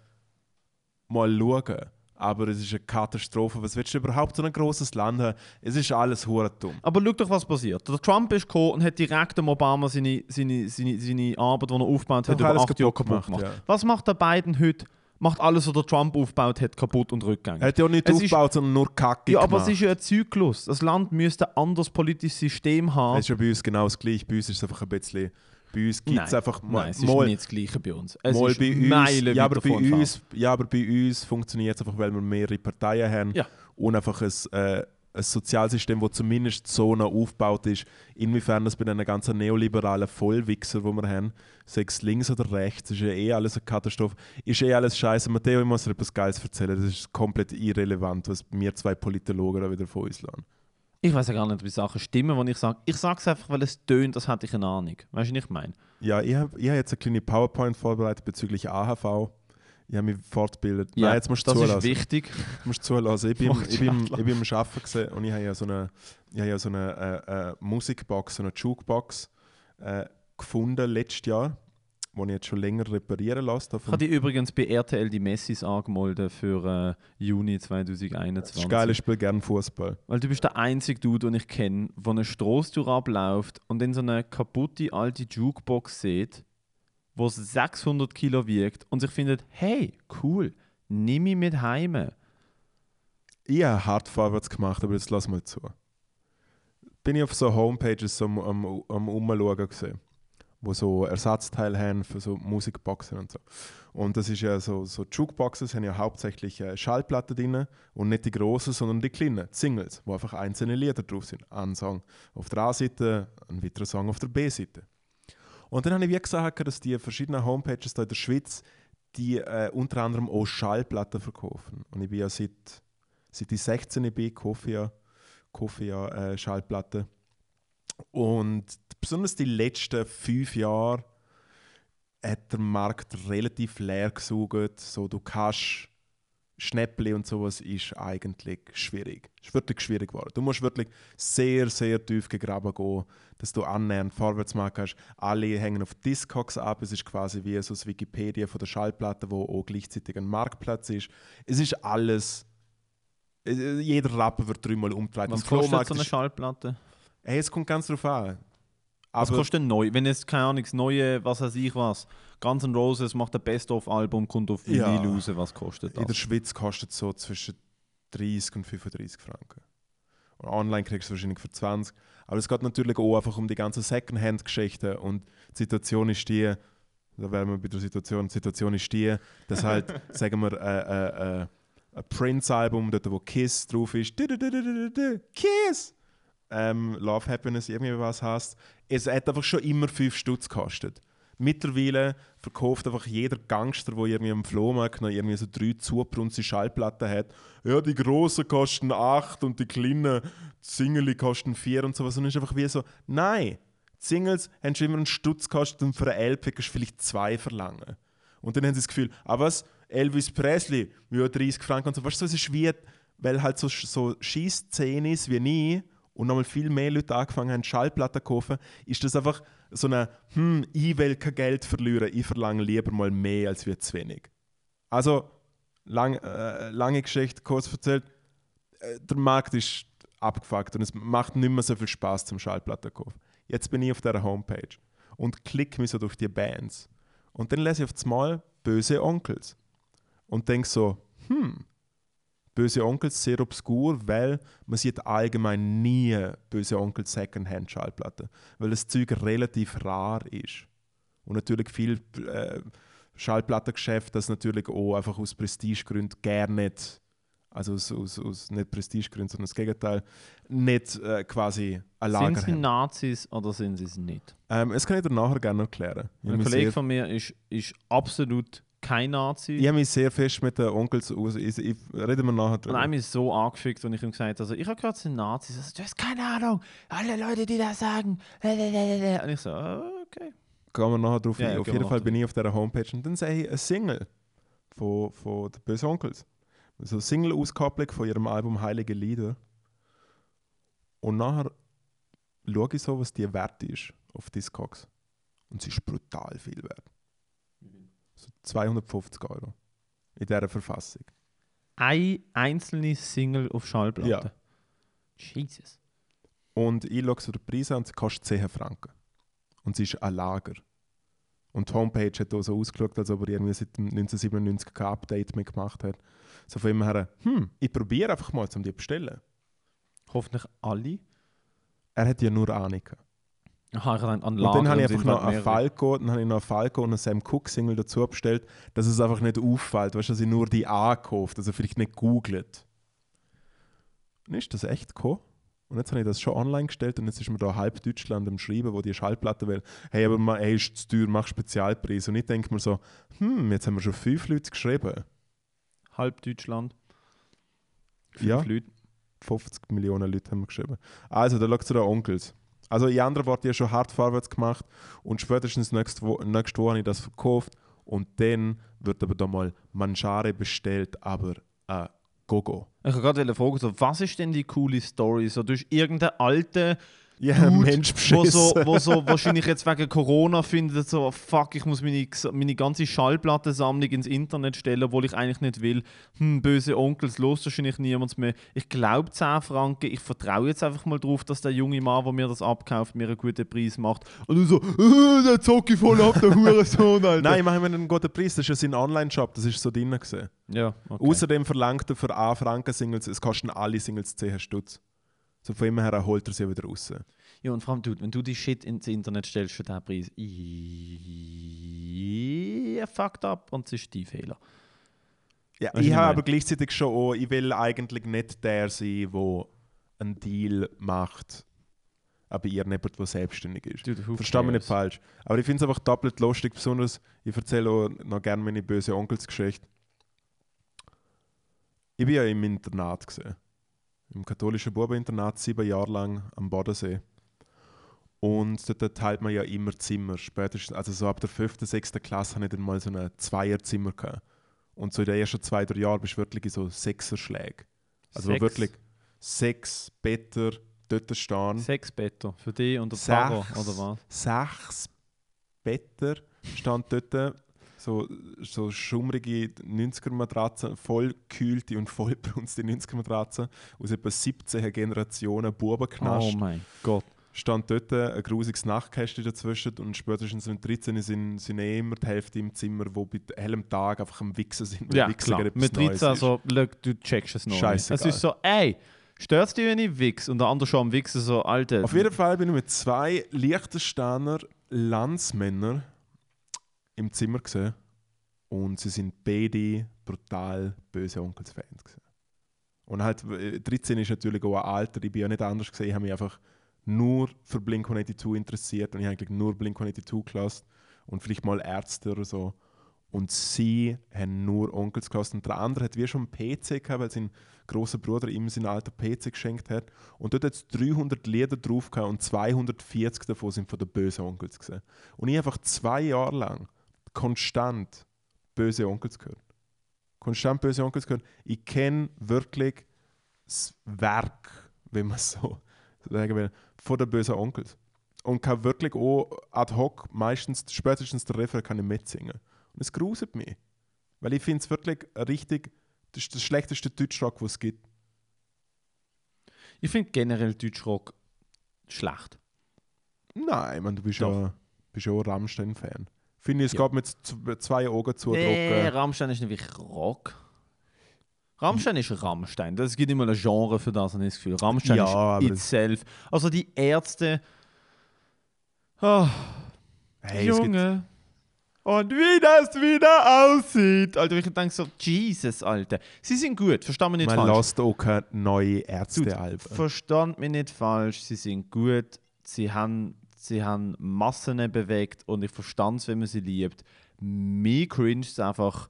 mal schauen, aber es ist eine Katastrophe. Was willst du überhaupt so ein großes Land haben? Es ist alles hure dumm. Aber schau doch, was passiert. Der Trump ist gekommen und hat direkt dem Obama seine, seine, seine, seine Arbeit, die er aufgebaut hat, über acht Jahre kaputt gemacht, gemacht. ja. Was macht der Biden heute? Macht alles, was der Trump aufgebaut hat, kaputt und rückgängig. Er hat ja auch nicht Es ist- aufgebaut, sondern nur Kacke ja, aber gemacht. es ist ja ein Zyklus. Das Land müsste ein anderes politisches System haben. Es ist ja bei uns genau das Gleiche. Bei uns ist es einfach ein bisschen... Bei uns gibt es einfach mal, Nein, es ist mal, nicht das Gleiche bei uns. Es mal ist bei uns, Meilen ja, aber bei uns, ja, aber bei uns funktioniert es einfach, weil wir mehrere Parteien haben Ja. und einfach ein, äh, ein Sozialsystem, das zumindest so noch aufgebaut ist. Inwiefern das bei den ganzen neoliberalen Vollwichser, die wir haben, sei es links oder rechts, ist ja eh alles eine Katastrophe. Ist eh alles scheiße. Matteo, ich muss dir etwas Geiles erzählen. Das ist komplett irrelevant, was wir zwei Politologen da wieder von uns lassen. Ich weiß ja gar nicht, wie Sachen stimmen, wenn ich sage. Ich sage es einfach, weil es tönt, als hätte ich eine Ahnung. Weißt du, was ich meine? Ja, ich habe ich hab jetzt eine kleine PowerPoint vorbereitet bezüglich AHV. Ich habe mich fortgebildet. Nein, jetzt musst du das zulassen. ist wichtig. Du musst zulassen. Ich bin, ich bin, ich bin am Arbeiten und ich habe ja so eine, ich habe ja so eine äh, äh, Musikbox, so eine Jukebox äh, gefunden letztes Jahr, die ich jetzt schon länger reparieren lasse. Ich habe die übrigens bei RTL die Messis angemeldet für äh, Juni das ist 2021. geil, ich spiele gerne Fußball. Weil du bist der einzige Dude, den ich kenne, der eine Strasstour abläuft und in so eine kaputte alte Jukebox sieht, wo 600 Kilo wiegt und sich findet, hey, cool, nimm mich mit heime. Ich habe hart vorwärts gemacht, aber jetzt lass mal zu. Bin ich auf so Homepages am, am, am Umschauen gesehen, wo so Ersatzteile haben für so Musikboxen und so. Und das ist ja so, so Jukeboxes haben ja hauptsächlich äh, Schallplatten drin und nicht die großen, sondern die kleinen, Singles, wo einfach einzelne Lieder drauf sind. Ein Song auf der A-Seite, ein weiterer Song auf der B-Seite. Und dann habe ich wie gesagt, dass die verschiedenen Homepages da in der Schweiz, die äh, unter anderem auch Schallplatten verkaufen. Und ich bin ja seit, seit ich 16 bin, kaufe ja, kaufe ja äh, Schallplatten. Und besonders die letzten fünf Jahre hat der Markt relativ leer gesaugt. So, du kannst Schnäppli und sowas ist eigentlich schwierig. Es ist wirklich schwierig geworden. Du musst wirklich sehr, sehr tief gegraben gehen, dass du annähernd vorwärts machen kannst. Alle hängen auf Discogs ab. Es ist quasi wie so das Wikipedia von der Schallplatte, wo auch gleichzeitig ein Marktplatz ist. Es ist alles. Jeder Rapper wird dreimal umgedreht. Was kostet so eine Schallplatte? Hey, es kommt ganz drauf an. Was Aber kostet denn neu? Wenn jetzt, keine Ahnung, das neue, was weiß ich was, Guns N' Roses macht ein Best-of-Album, kommt auf Ja. Vinyl raus, was kostet in der das? Schweiz kostet es so zwischen 30 und 35 Franken. Und online kriegst du es wahrscheinlich für 20. Aber es geht natürlich auch einfach um die ganzen Secondhand-Geschichten. Und die Situation ist die, da wären wir bei der Situation, die Situation ist die, dass halt, sagen wir, äh, äh, äh, ein Prince-Album, dort wo Kiss drauf ist, Kiss! Ähm, Love, Happiness, irgendwie was heißt. Es hat einfach schon immer 5 Stutz gekostet. Mittlerweile verkauft einfach jeder Gangster, der irgendwie am Flohmarkt noch irgendwie so drei zugebrunzte Schallplatten hat. Ja, die großen kosten 8 und die kleinen Single kosten 4 und sowas. Und es ist einfach wie so, nein, die Singles haben schon immer einen Stutz gekostet und für eine LP kannst du vielleicht zwei verlangen. Und dann haben sie das Gefühl, ah was, Elvis Presley, ja 30 Franken und so. Weißt du, es ist wie, weil halt so, so Schießszenen ist wie nie und nochmal viel mehr Leute angefangen haben, Schallplatten zu kaufen, ist das einfach so eine, hm, ich will kein Geld verlieren, ich verlange lieber mal mehr als wir zu wenig. Also, lang, äh, lange Geschichte, kurz erzählt, äh, der Markt ist abgefuckt und es macht nicht mehr so viel Spaß zum Schallplatten kaufen. Jetzt bin ich auf dieser Homepage und klicke mich so durch die Bands. Und dann lese ich auf das Mal Böse Onkels. Und denke so, hm, Böse Onkels sehr obskur, weil man sieht allgemein nie Böse Onkels Secondhand Schallplatten, weil das Zeug relativ rar ist. Und natürlich viel äh, Schallplattengeschäft, das natürlich auch einfach aus Prestigegründen gerne nicht, also aus, aus, aus nicht Prestigegründen, sondern das Gegenteil, nicht äh, quasi ein Lager Sind sie haben. Nazis oder sind sie es nicht? Ähm, das kann ich dir nachher gerne erklären. Ich Ein Kollege von mir ist, ist absolut kein Nazi. Ich habe mich sehr fest mit den Onkels aus. Ich, ich, reden wir nachher Und drüber. einem ist so angefickt, und ich ihm gesagt habe, also, ich habe gehört, es sind Nazis. Also, du hast keine Ahnung. Alle Leute, die das sagen. Und ich so, okay. Gehen wir nachher drauf Ja, ein. Auf jeden Fall bin ich auf dieser Homepage und dann sehe ich eine Single von, von den Bösen Onkels. So eine Single-Auskopplung von ihrem Album Heilige Lieder. Und nachher schaue ich so, was die wert ist auf Discogs. Und sie ist brutal viel wert. So 250 Euro. In dieser Verfassung. eine einzelne Single auf Schallplatte. Ja. Jesus. Und ich schaue so den Preis an und sie kostet 10 Franken. Und sie ist ein Lager. Und die Homepage hat auch so ausgeschaut, als ob er irgendwie seit dem 1997 kein Update mehr gemacht hat. So von ihm her, hm, ich probiere einfach mal, um die zu bestellen. Hoffentlich alle. Er hat ja nur Ahnung. Aha, ich an Und dann habe ich einfach noch einen. Falco, dann habe ich noch einen Falco und einen Sam Cooke Single dazu bestellt, dass es einfach nicht auffällt, weißt du, dass ich nur die angekauft, also vielleicht nicht googelt. Dann ist das echt gekommen. Und jetzt habe ich das schon online gestellt und jetzt ist mir da halb Deutschland am Schreiben, wo die Schallplatte will. Hey, aber man, ey, ist zu teuer, mach Spezialpreis. Und ich denke mir so, hm, jetzt haben wir schon fünf Leute geschrieben. Halb Deutschland. Fünf Ja. Leute. 50 Millionen Leute haben wir geschrieben. Also, da schaut zu den Onkels. Also, in anderen Worten, ich habe schon hart vorwärts gemacht und spätestens nächste, Wo nächste Woche habe ich das verkauft und dann wird aber da mal Mangiare bestellt, aber äh, Gogo. Ich habe gerade fragen, so, was ist denn die coole Story? So, du hast irgendeinen alten Ja, Dude, Mensch wo so, wo so wahrscheinlich jetzt wegen Corona findet, so fuck, ich muss meine, meine ganze Schallplattensammlung ins Internet stellen, obwohl ich eigentlich nicht will. Hm, böse Onkels, los wahrscheinlich niemand mehr. Ich glaube 10 Franken, ich vertraue jetzt einfach mal drauf, dass der junge Mann, der mir das abkauft, mir einen guten Preis macht. Und du so, äh, der zocke ich voll ab, der Hurensohn, Alter. Nein, machen wir einen guten Preis. Das ist ja sein Online-Shop, das ist so drin. Gewesen. Ja, okay. Außerdem verlangt er für A Franken Singles, es kosten alle Singles 10 Stutz. So von ihm her holt er sie wieder raus. Ja, und vor allem, dude, wenn du die Shit ins Internet stellst für diesen Preis, ihr fucked up und es ist dein Fehler. Ja, Weißt ich habe aber gleichzeitig schon auch, ich will eigentlich nicht der sein, der einen Deal macht, aber ihr jemand, der selbstständig ist. Dude, who Versteh mich nicht falsch. Aber ich finde es einfach doppelt lustig, besonders, ich erzähle auch noch gerne meine böse Onkelsgeschichte. Ich war ja im Internat. Gewesen. Im katholischen Bubeninternat, sieben Jahre lang am Bodensee. Und dort teilt man ja immer Zimmer. Spätestens, also so ab der fünften, sechsten Klasse hatte ich dann mal so ein Zweierzimmer. Gehabt. Und so in den ersten zwei, drei Jahren bist du wirklich in so Sechserschläge. Also Sechs- wirklich sechs Better dort stehen. Sechs Better für dich und der. Pfarrer, oder was? sechs Better stand dort. So, so schummrige 90er-Matratzen, voll gekühlte und voll brunste 90er-Matratzen aus etwa 17 Generationen Bubenknast. Oh mein Gott. Stand dort ein grusiges Nachtkästchen dazwischen und spätestens wenn 13 sind, sind eh immer die Hälfte im Zimmer, wo bei hellem Tag einfach am Wichsen sind. Ja, Wichsen klar. Mit Neues 13, ist. also, look, du checkst es noch. nicht. Scheissegal. Es ist so, ey, stört dich, wenn ich wichs? Und der andere schon am Wichsen so, Alter. Auf jeden Fall bin ich mit zwei Liechtensteiner Landsmännern im Zimmer gesehen und sie sind beide brutal böse Onkelsfans gewesen. Und halt, äh, 13 ist natürlich auch ein Alter, ich bin ja nicht anders gesehen, ich habe mich einfach nur für Blink-182 interessiert und ich habe eigentlich nur Blink-182 gelassen und vielleicht mal Ärzte oder so. Und sie haben nur Onkels gelassen. Und der andere hat wie schon einen PC gehabt, weil sein großer Bruder ihm seinen alten PC geschenkt hat. Und dort hat es 300 Lieder drauf gehabt und 240 davon sind von den bösen Onkels gesehen. Und ich einfach zwei Jahre lang konstant böse Onkels gehört. Konstant böse Onkels gehört. Ich kenne wirklich das Werk, wenn man so sagen will, von den bösen Onkels. Und kann wirklich auch ad hoc meistens, spätestens der Refrain kann ich mitsingen. Und es gruselt mich. Weil ich finde es wirklich richtig, das ist das schlechteste Deutschrock, was es gibt. Ich finde generell Deutschrock schlecht. Nein, man, du bist Doch. ja, bist ja auch Rammstein-Fan. Finde ich, es Ja. geht mit zwei Augen zu Nee, Rammstein ist nicht wirklich Rock. Rammstein ist Rammstein. Es gibt immer ein Genre für das, habe ich das Gefühl. Rammstein Ja, ist itself. Also die Ärzte. Oh, Hey, Junge. Und wie das wieder aussieht. Alter, ich denke so, Jesus, Alter. Sie sind gut, versteh mich nicht man falsch. lässt auch keine neue Ärzte-Alben. Verstand mich nicht falsch, sie sind gut, sie haben, sie haben Massen bewegt und ich verstand es, wenn man sie liebt. Mir cringe es einfach,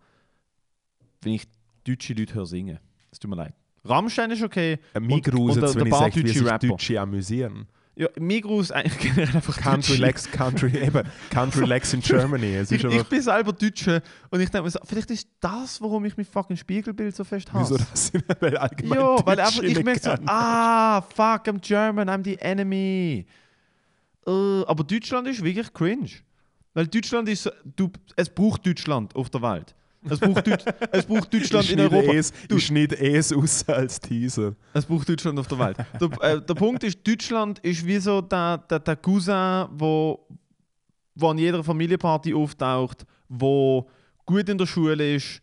wenn ich deutsche Leute höre singen. Es tut mir leid. Rammstein ist okay. Äh, und- gruselt es, wenn ich sage, wie sich Rapper. Deutsche amüsieren. Ja, mir gruselt eigentlich generell einfach Country. Lex, Country, eben, Country Lex in Germany. Es Ich, ist ich bin selber Deutsche und ich denke mir so, vielleicht ist das, warum ich mein fucking Spiegelbild so fest hasse. wieso das sind weil allgemein Ja, weil einfach, ich merke so, ah, fuck, I'm German, I'm the enemy. Äh, aber Deutschland ist wirklich cringe. Weil Deutschland ist, du, es braucht Deutschland auf der Welt. Es braucht, Deut es braucht Deutschland in Europa. Es, ist nicht es aus als Teaser. Es braucht Deutschland auf der Welt. der, äh, der Punkt ist, Deutschland ist wie so der, der, der Cousin, wo, wo an jeder Familienparty auftaucht, wo gut in der Schule ist,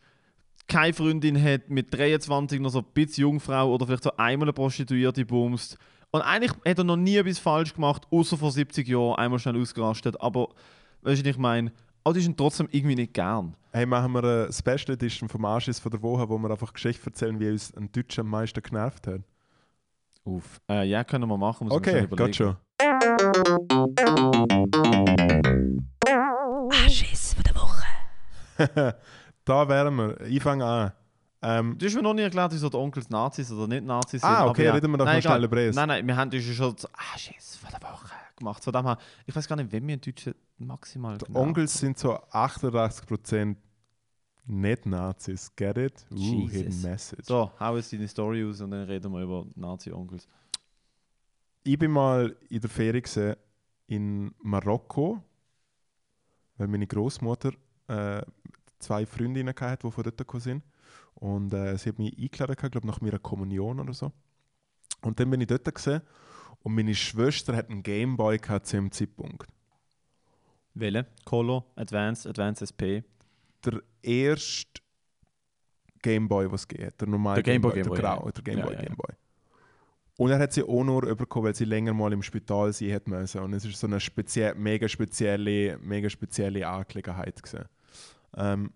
keine Freundin hat, mit 23 noch so ein bisschen Jungfrau oder vielleicht so einmal eine Prostituierte bumst. Und eigentlich hat er noch nie etwas falsch gemacht, außer vor 70 Jahren einmal schnell ausgerastet. Aber, weißt du, was ich meine? Aber die sind trotzdem irgendwie nicht gern. Hey, machen wir eine Special Edition vom Arschiss von der Woche, wo wir einfach Geschichte erzählen, wie uns ein Deutscher am meisten genervt hat. Uff. Äh, ja, können wir machen. muss ich mir Okay, überlegen. geht schon. Anschiss von der Woche. da wären wir. Ich fange an. Ähm, Du hast mir noch nie erklärt, wieso die Onkels Nazis oder nicht Nazis sind. Ah, aber okay, reden wir doch Nein, noch schnell über. Nein, nein, wir haben das schon so, ah, Schiss von der Woche gemacht. Von dem her, ich weiß gar nicht, wenn wir in Deutschen maximal die genau- Onkels sind so 88% nicht Nazis. Get it? Jesus. hidden message. So, hau jetzt deine Story aus und dann reden wir über Nazi-Onkels. Ich bin mal in der Ferie in Marokko, weil meine Großmutter äh, zwei Freundinnen hatte, die von dort gekommen sind. Und äh, sie hat mich eingeladen, ich glaube nach meiner Kommunion oder so. Und dann bin ich dort gewesen, und meine Schwester hat einen Gameboy gehabt zu dem Zeitpunkt. Welche? Color, Advanced, Advanced SP. Der erste Gameboy, was gibt, der normale Der Game Boy, der graue, der Gameboy, Ja, ja. Gameboy. Und er hat sie auch nur bekommen, weil sie länger mal im Spital sein hat müssen. Und es ist so eine spezie mega spezielle, mega spezielle Angelegenheit gewesen. Ähm,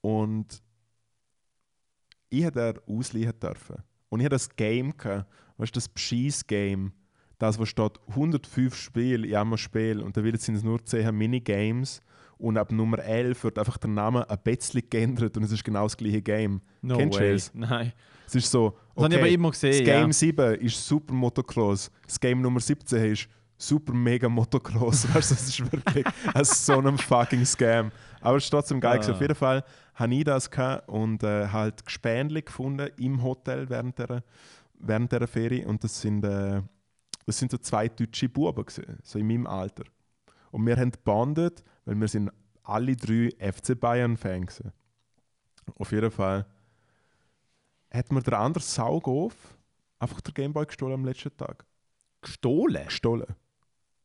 und ich hätte er ausleihen dürfen. Und ich hatte das Game gehabt, weißt du, das Bescheiss-Game, das, wo steht 105 Spiele in einem Spiel und da sind es nur 10 Minigames und ab Nummer 11 wird einfach der Name ein bisschen geändert und es ist genau das gleiche Game. No Kennst du way. das? Nein. Es ist so, Das habe ich aber okay, das gesehen. Game ja. 7 ist Super Motocross, das Game Nummer 17 ist Super Mega Motocross. weißt du, das ist wirklich so ein fucking Scam. Aber es ist trotzdem geil. Ah. Auf jeden Fall habe ich das gehabt und äh, halt Gespänli gefunden im Hotel während der, während der Ferie. Und das sind, äh, das sind so zwei deutsche Buben, gewesen, so in meinem Alter. Und wir haben gebondet, weil wir sind alle drei FC Bayern-Fans. Auf jeden Fall hat mir der andere Saugof einfach der Gameboy gestohlen am letzten Tag. Gestohlen? Gestohlen.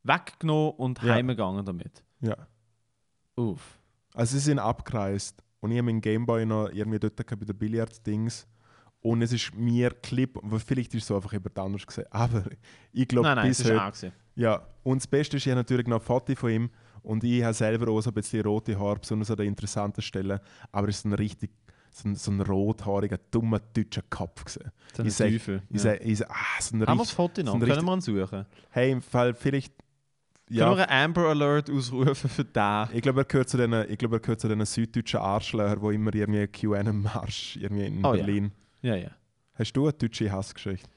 Weggenommen und Ja. heimgegangen damit. Ja. Uff. Also sie sind abgereist und ich habe meinen Gameboy noch irgendwie dort bei den Billard-Dings. Und es ist mir Clip, vielleicht ist es so einfach jemand anders gesehen. Aber ich glaube, Nein, nein, bis heute, auch. Ja, und das Beste ist, ich habe natürlich noch ein Foto von ihm und ich habe selber auch so ein bisschen rote Haare, besonders an den interessanten Stellen. Aber es ist ein richtig so ein, so ein rothaariger, dummer deutscher Kopf. So ein Ich sag- Teufel. Ich ja. ich sag, ah, so ein Haben wir das richtig, Foto noch? so Können richtig- wir ihn suchen? hey, im Fall vielleicht, Können ja, wir einen Amber Alert ausrufen für den? ich glaube, er gehört zu den, ich glaube, er gehört zu den süddeutschen Arschlöchern, die immer irgendwie QN-Marsch irgendwie in Oh ja. Berlin. Ja, ja. Hast du eine deutsche Hassgeschichte?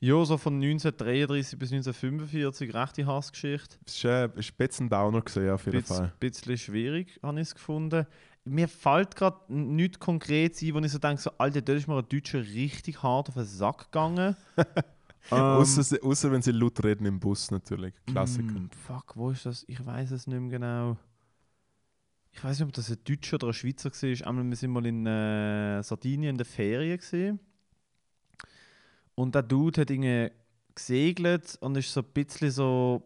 Ja, so von 1933 bis 1945, rechte Hassgeschichte. Es war ist ein bisschen ein Downer, gewesen, ja, auf jeden Bisschen, Fall. bisschen schwierig, habe ich es gefunden. Mir fällt gerade nichts konkret ein, wo ich so denke, so, Alter, dort ist mir ein Deutscher richtig hart auf den Sack gegangen. ähm, Außer wenn sie laut reden im Bus natürlich. Klassiker. Mm, fuck, wo ist das? Ich weiß es nicht mehr genau. Ich weiß nicht, ob das ein Deutscher oder ein Schweizer war. Einmal, wir sind mal in äh, Sardinien in der Ferien. Gewesen. Und der Dude hat irgendwie gesegelt und ist so ein bisschen so,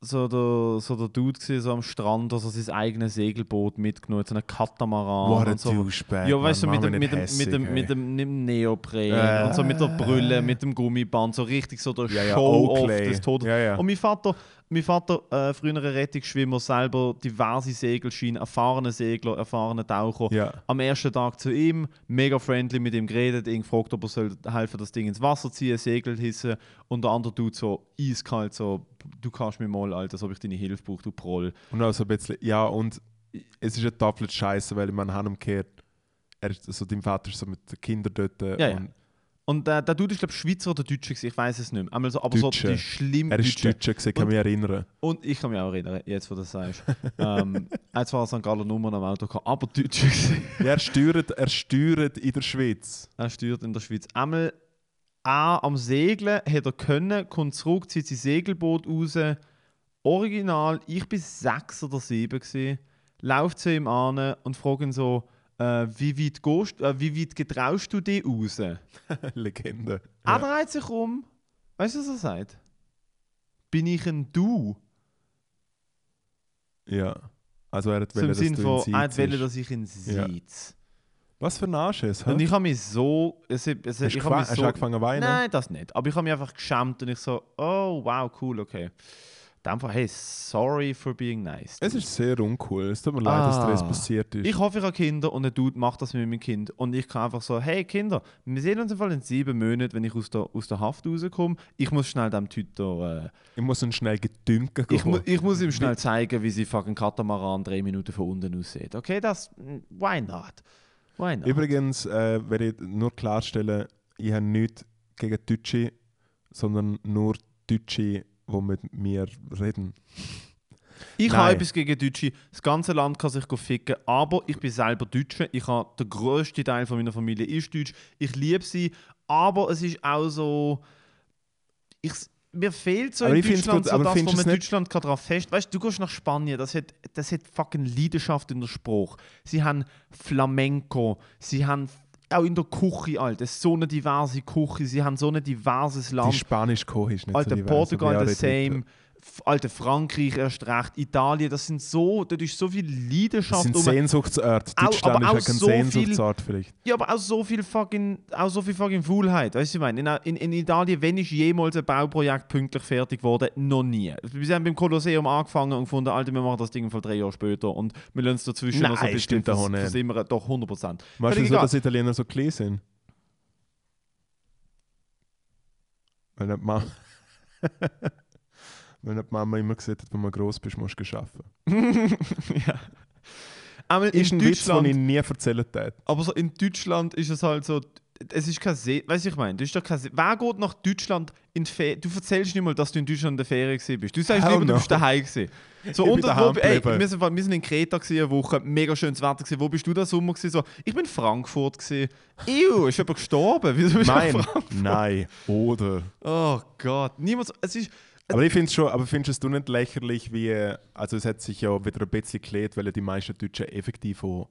so, der, so der Dude gewesen, so am Strand, also sein eigenes Segelboot mitgenommen, so einen Katamaran. What und so. Douchebag. Ja, weißt du, Mann, mit mit, nicht mit, dem, hässig, mit, dem, mit dem Neopren Äh. und so mit der Brille, mit dem Gummiband, so richtig so der ja, ja, Show-off Oakley. des Todes. Ja, ja. Und mein Vater, mein Vater äh, früherer Rettungsschwimmer, selber diverse Segelscheine, erfahrener Segler, erfahrener Taucher. ja. Am ersten Tag zu ihm, mega friendly mit ihm geredet, ihn gefragt, ob er soll helfen, das Ding ins Wasser ziehen, Segel hissen. Und der andere tut so eiskalt so, du kannst mir mal, Alter, als ob ich deine Hilfe brauche, du Proll. Und auch so ein bisschen, ja, und es ist ein Tafel Scheiße, weil man hat umgekehrt, er ist, also dein Vater ist so mit den Kindern dort. äh, Ja, ja. Und äh, der Dude ist, glaube ich, Schweizer oder Deutscher, gewesen, ich weiß es nicht mehr. Einmal so, aber so Deutscher. die schlimm er ist Deutsche. Deutscher, gewesen, kann Und- mich erinnern. Und ich kann mich auch erinnern, jetzt wo du das sagst. ähm, er hat zwar St. Galler Nummern am Auto gehabt, aber Deutscher gewesen. Ja, er steuert, er steuert in der Schweiz. Er steuert in der Schweiz. Einmal auch am Segeln hat er können, kommt zurück, zieht sein Segelboot raus original, ich bin sechs oder sieben gsi, lauft zu ihm an und fragt ihn so, äh, wie weit gehst, äh, wie weit getraust du dich raus? Legende. Er dreht sich um. Weißt du, was er sagt? Bin ich ein Du? Ja. Also er hat So wollen, Im du von, er wollte, siehst. dass ich ihn Ja. sieht. Was für ein Anschiss, hä? Und ich habe mich so. Es, es, Hast, ich gewa- mich hast so du angefangen zu weinen? Nein, das nicht. Aber ich habe mich einfach geschämt und ich so, oh wow, cool, okay. Dann einfach, hey, sorry for being nice. Es ist sehr uncool. Es tut mir leid, dass dir das Ah. passiert ist. Ich hoffe, ich habe Kinder und ein Dude macht das mit meinem Kind. Und ich kann einfach so, hey Kinder, wir sehen uns im Fall in sieben Monaten, wenn ich aus der, aus der Haft rauskomme. Ich muss schnell dem Tüter, äh, Ich muss ihn schnell gedünken ich, mu ich muss ihm schnell zeigen, wie sie fucking Katamaran drei Minuten von unten aussieht. Okay, das, why not? Why not? Übrigens, äh, werde ich nur klarstellen, ich habe nichts gegen Deutsche, sondern nur Deutsche, die mit mir reden. Ich Nein. habe etwas gegen Deutsche. Das ganze Land kann sich ficken, aber ich bin selber Deutsche. Ich habe der grösste Teil von meiner Familie ist deutsch. Ich liebe sie, aber es ist auch so. Ich, mir fehlt so Aber in Deutschland gut, so das, wo man nicht- Deutschland kann drauf fest. Weißt du, du gehst nach Spanien, das hat, das hat fucking Leidenschaft in der Spruch. Sie haben Flamenco, sie haben auch in der Küche, Alter, so eine diverse Küche, sie haben so ein diverses Die Land. Spanisch Koch ist nicht Alter, so divers, Portugal the same. Alter, Frankreich erst recht. Italien, das sind so, dort ist so viel Das Leidenschaft. sind um- Sehnsuchtsorte. Deutschland aber ist auch so viel- Sehnsuchtsort vielleicht. ja, aber auch so viel fucking, auch so viel fucking Faulheit. Weißt du, was ich meine? In, in, in Italien, wenn ist jemals ein Bauprojekt pünktlich fertig geworden? Noch nie. Wir haben beim Kolosseum angefangen und gefunden, Alter, wir machen das Ding von drei Jahre später und wir lassen es dazwischen Nein, noch so ein bisschen versimmern. Doch, 100 Prozent. Weißt du, egal. dass Italiener so klein sind? Weil nicht Mama, Weil nicht Mama immer gesagt hat, wenn du groß bist, musst du arbeiten. ja. Einmal in Ist ein Witz, den ich nie erzählt habe. Aber so in Deutschland ist es halt so, es ist kein See, weißt du, ich meine, das ist doch kein See. Wer geht nach Deutschland in die Ferien? Du erzählst nicht mal, dass du in Deutschland in der Ferien gewesen bist. Du sagst Hell lieber, du no. bist daheim gewesen. So, Ich bin und daheim wo, ey, wir, sind, wir sind in Kreta gewesen, eine Woche, mega schönes Wetter gewesen. Wo bist du da Sommer gewesen? So, ich bin in Frankfurt gewesen. Ew, ist jemand gestorben? Wieso bist du Nein, in Frankfurt? nein, oder. Oh Gott, niemand, es ist, Aber ich finde schon, aber findest du nicht lächerlich, wie, also es hat sich ja wieder ein bisschen geklärt, weil die meisten Deutschen effektiv auch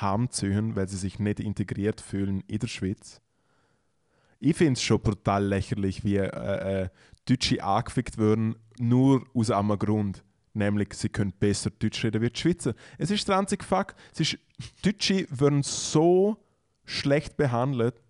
heimziehen, weil sie sich nicht integriert fühlen in der Schweiz. Ich finde es schon brutal lächerlich, wie äh, äh, Deutsche angefickt werden, nur aus einem Grund. Nämlich, sie können besser Deutsch reden wie die Schweizer. Es ist der einzige Fakt. Es ist, Deutsche werden so schlecht behandelt.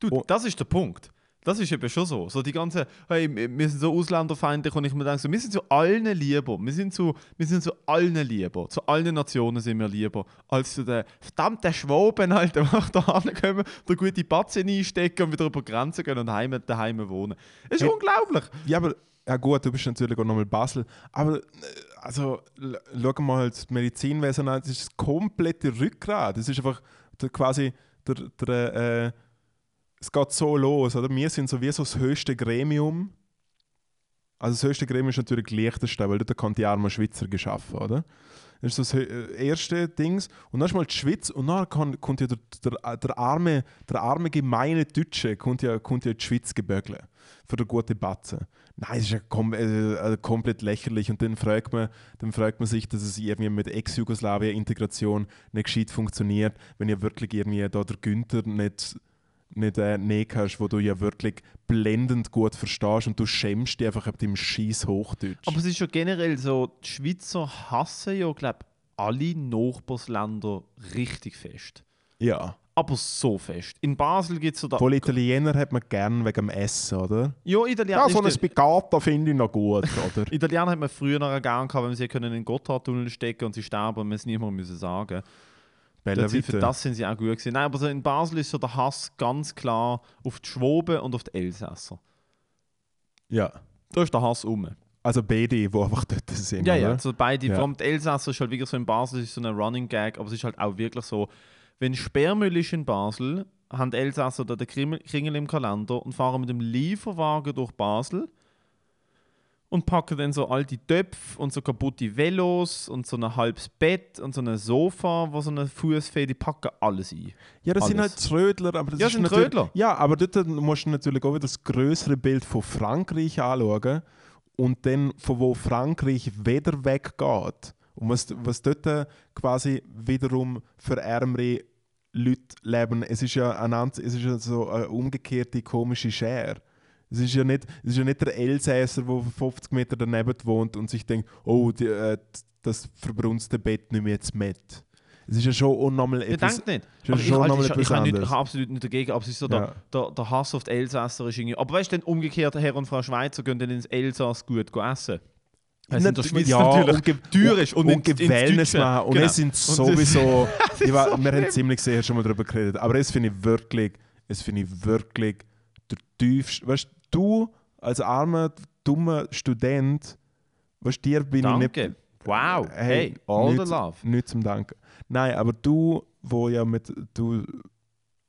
Du, das ist der Punkt. Das ist eben schon so. So die ganze, hey, wir sind so ausländerfeindlich und ich mir denke so, wir sind zu allen lieber. Wir sind zu, wir sind zu allen lieber. Zu allen Nationen sind wir lieber. Als zu den verdammten Schwaben, Alter, die da hinkommen, da gute Batzen einstecken und wieder über die Grenzen gehen und heim, daheim wohnen. Das ist Hey. unglaublich. Ja, aber ja gut, du bist natürlich auch nochmal Basel. Aber äh, also, schau mal das Medizinwesen an, das ist das komplette Rückgrat. Das ist einfach der, quasi der, der äh, es geht so los, oder? Wir sind sowieso das höchste Gremium. Also das höchste Gremium ist natürlich Liechtenstein, weil dort kann die armen Schweizer geschaffen, oder? Das ist so das äh, erste Dings. Und dann ist mal die Schweiz und dann kann, kommt ja der, der, der, arme, der arme gemeine Deutsche kommt ja, kommt ja die Schweiz gebögeln. Für eine gute Batze. Nein, das ist ja kom äh, äh, komplett lächerlich. Und dann fragt, man, dann fragt man sich, dass es irgendwie mit Ex-Jugoslawien-Integration nicht gescheit funktioniert, wenn ihr wirklich irgendwie da der Günther nicht nicht äh, nehmen kannst, wo du ja wirklich blendend gut verstehst und du schämst dich einfach ab dem scheiß Hochdeutsch. Aber es ist ja generell so, die Schweizer hassen ja, glaube ich, alle Nachbarsländer richtig fest. ja. Aber so fest. In Basel gibt es so da. Voll Italiener hat man gern wegen dem Essen, oder? Ja, Italiener. Ja, so ein Spicata finde ich noch gut, oder? Italiener hat man früher noch gern gehabt, wenn sie können in den Gotthardtunnel stecken und sie sterben und man es niemandem müssen sagen. Bella sind- Für Vita. das sind sie auch gut gewesen. Nein, aber so in Basel ist so der Hass ganz klar auf die Schwoben und auf die Elsässer. Ja. Da ist der Hass um. Also beide, die einfach dort sind, Ja, oder? ja, also beide. Ja. Vor allem die Elsässer ist halt wirklich so in Basel ist so ein Running Gag, aber es ist halt auch wirklich so, wenn Sperrmüll ist in Basel, haben die Elsässer da den Kringel Kringel im Kalender und fahren mit dem Lieferwagen durch Basel und packen dann so alte Töpfe und so kaputte Velos und so ein halbes Bett und so ein Sofa, wo so eine Fußfee, die packen alles ein. Ja, das sind halt Alles. Trödler, aber das Ja, ist sind Trödler. Ja, aber dort musst du natürlich auch wieder das größere Bild von Frankreich anschauen und dann von wo Frankreich wieder weggeht und was, was dort quasi wiederum für ärmere Leute leben, es ist ja, ein, ans- es ist ja so eine umgekehrte komische Schere. Es ist ja nicht, es ist ja nicht der Elsässer, der 50 Meter daneben wohnt und sich denkt, oh, die, äh, das verbrunste Bett nicht mehr jetzt mit. Es ist ja schon auch nochmal Ich etwas... denke nicht. ich, also, ich, ich, habe nicht, ich absolut nicht dagegen, aber es ist so, der, Ja. der, der Hass auf die Elsässer ist irgendwie... Aber weißt du, dann umgekehrt, Herr und Frau Schweizer gehen dann ins Elsass gut essen. Es in der Nat- Schweiz ja, natürlich und ge- teuer ist und, und, ins- ins Wellness machen. Und Genau. es sind Und das- sowieso. Das ich war, so wir haben ziemlich sehr schon mal darüber geredet. Aber es finde ich wirklich, es finde ich wirklich der tiefste. Weißt du, als armer, dummer Student, weißt dir bin ich Danke. nicht. Wow. Hey, all nicht, the love. Nicht zum Danken. Nein, aber du, wo ja mit. Du,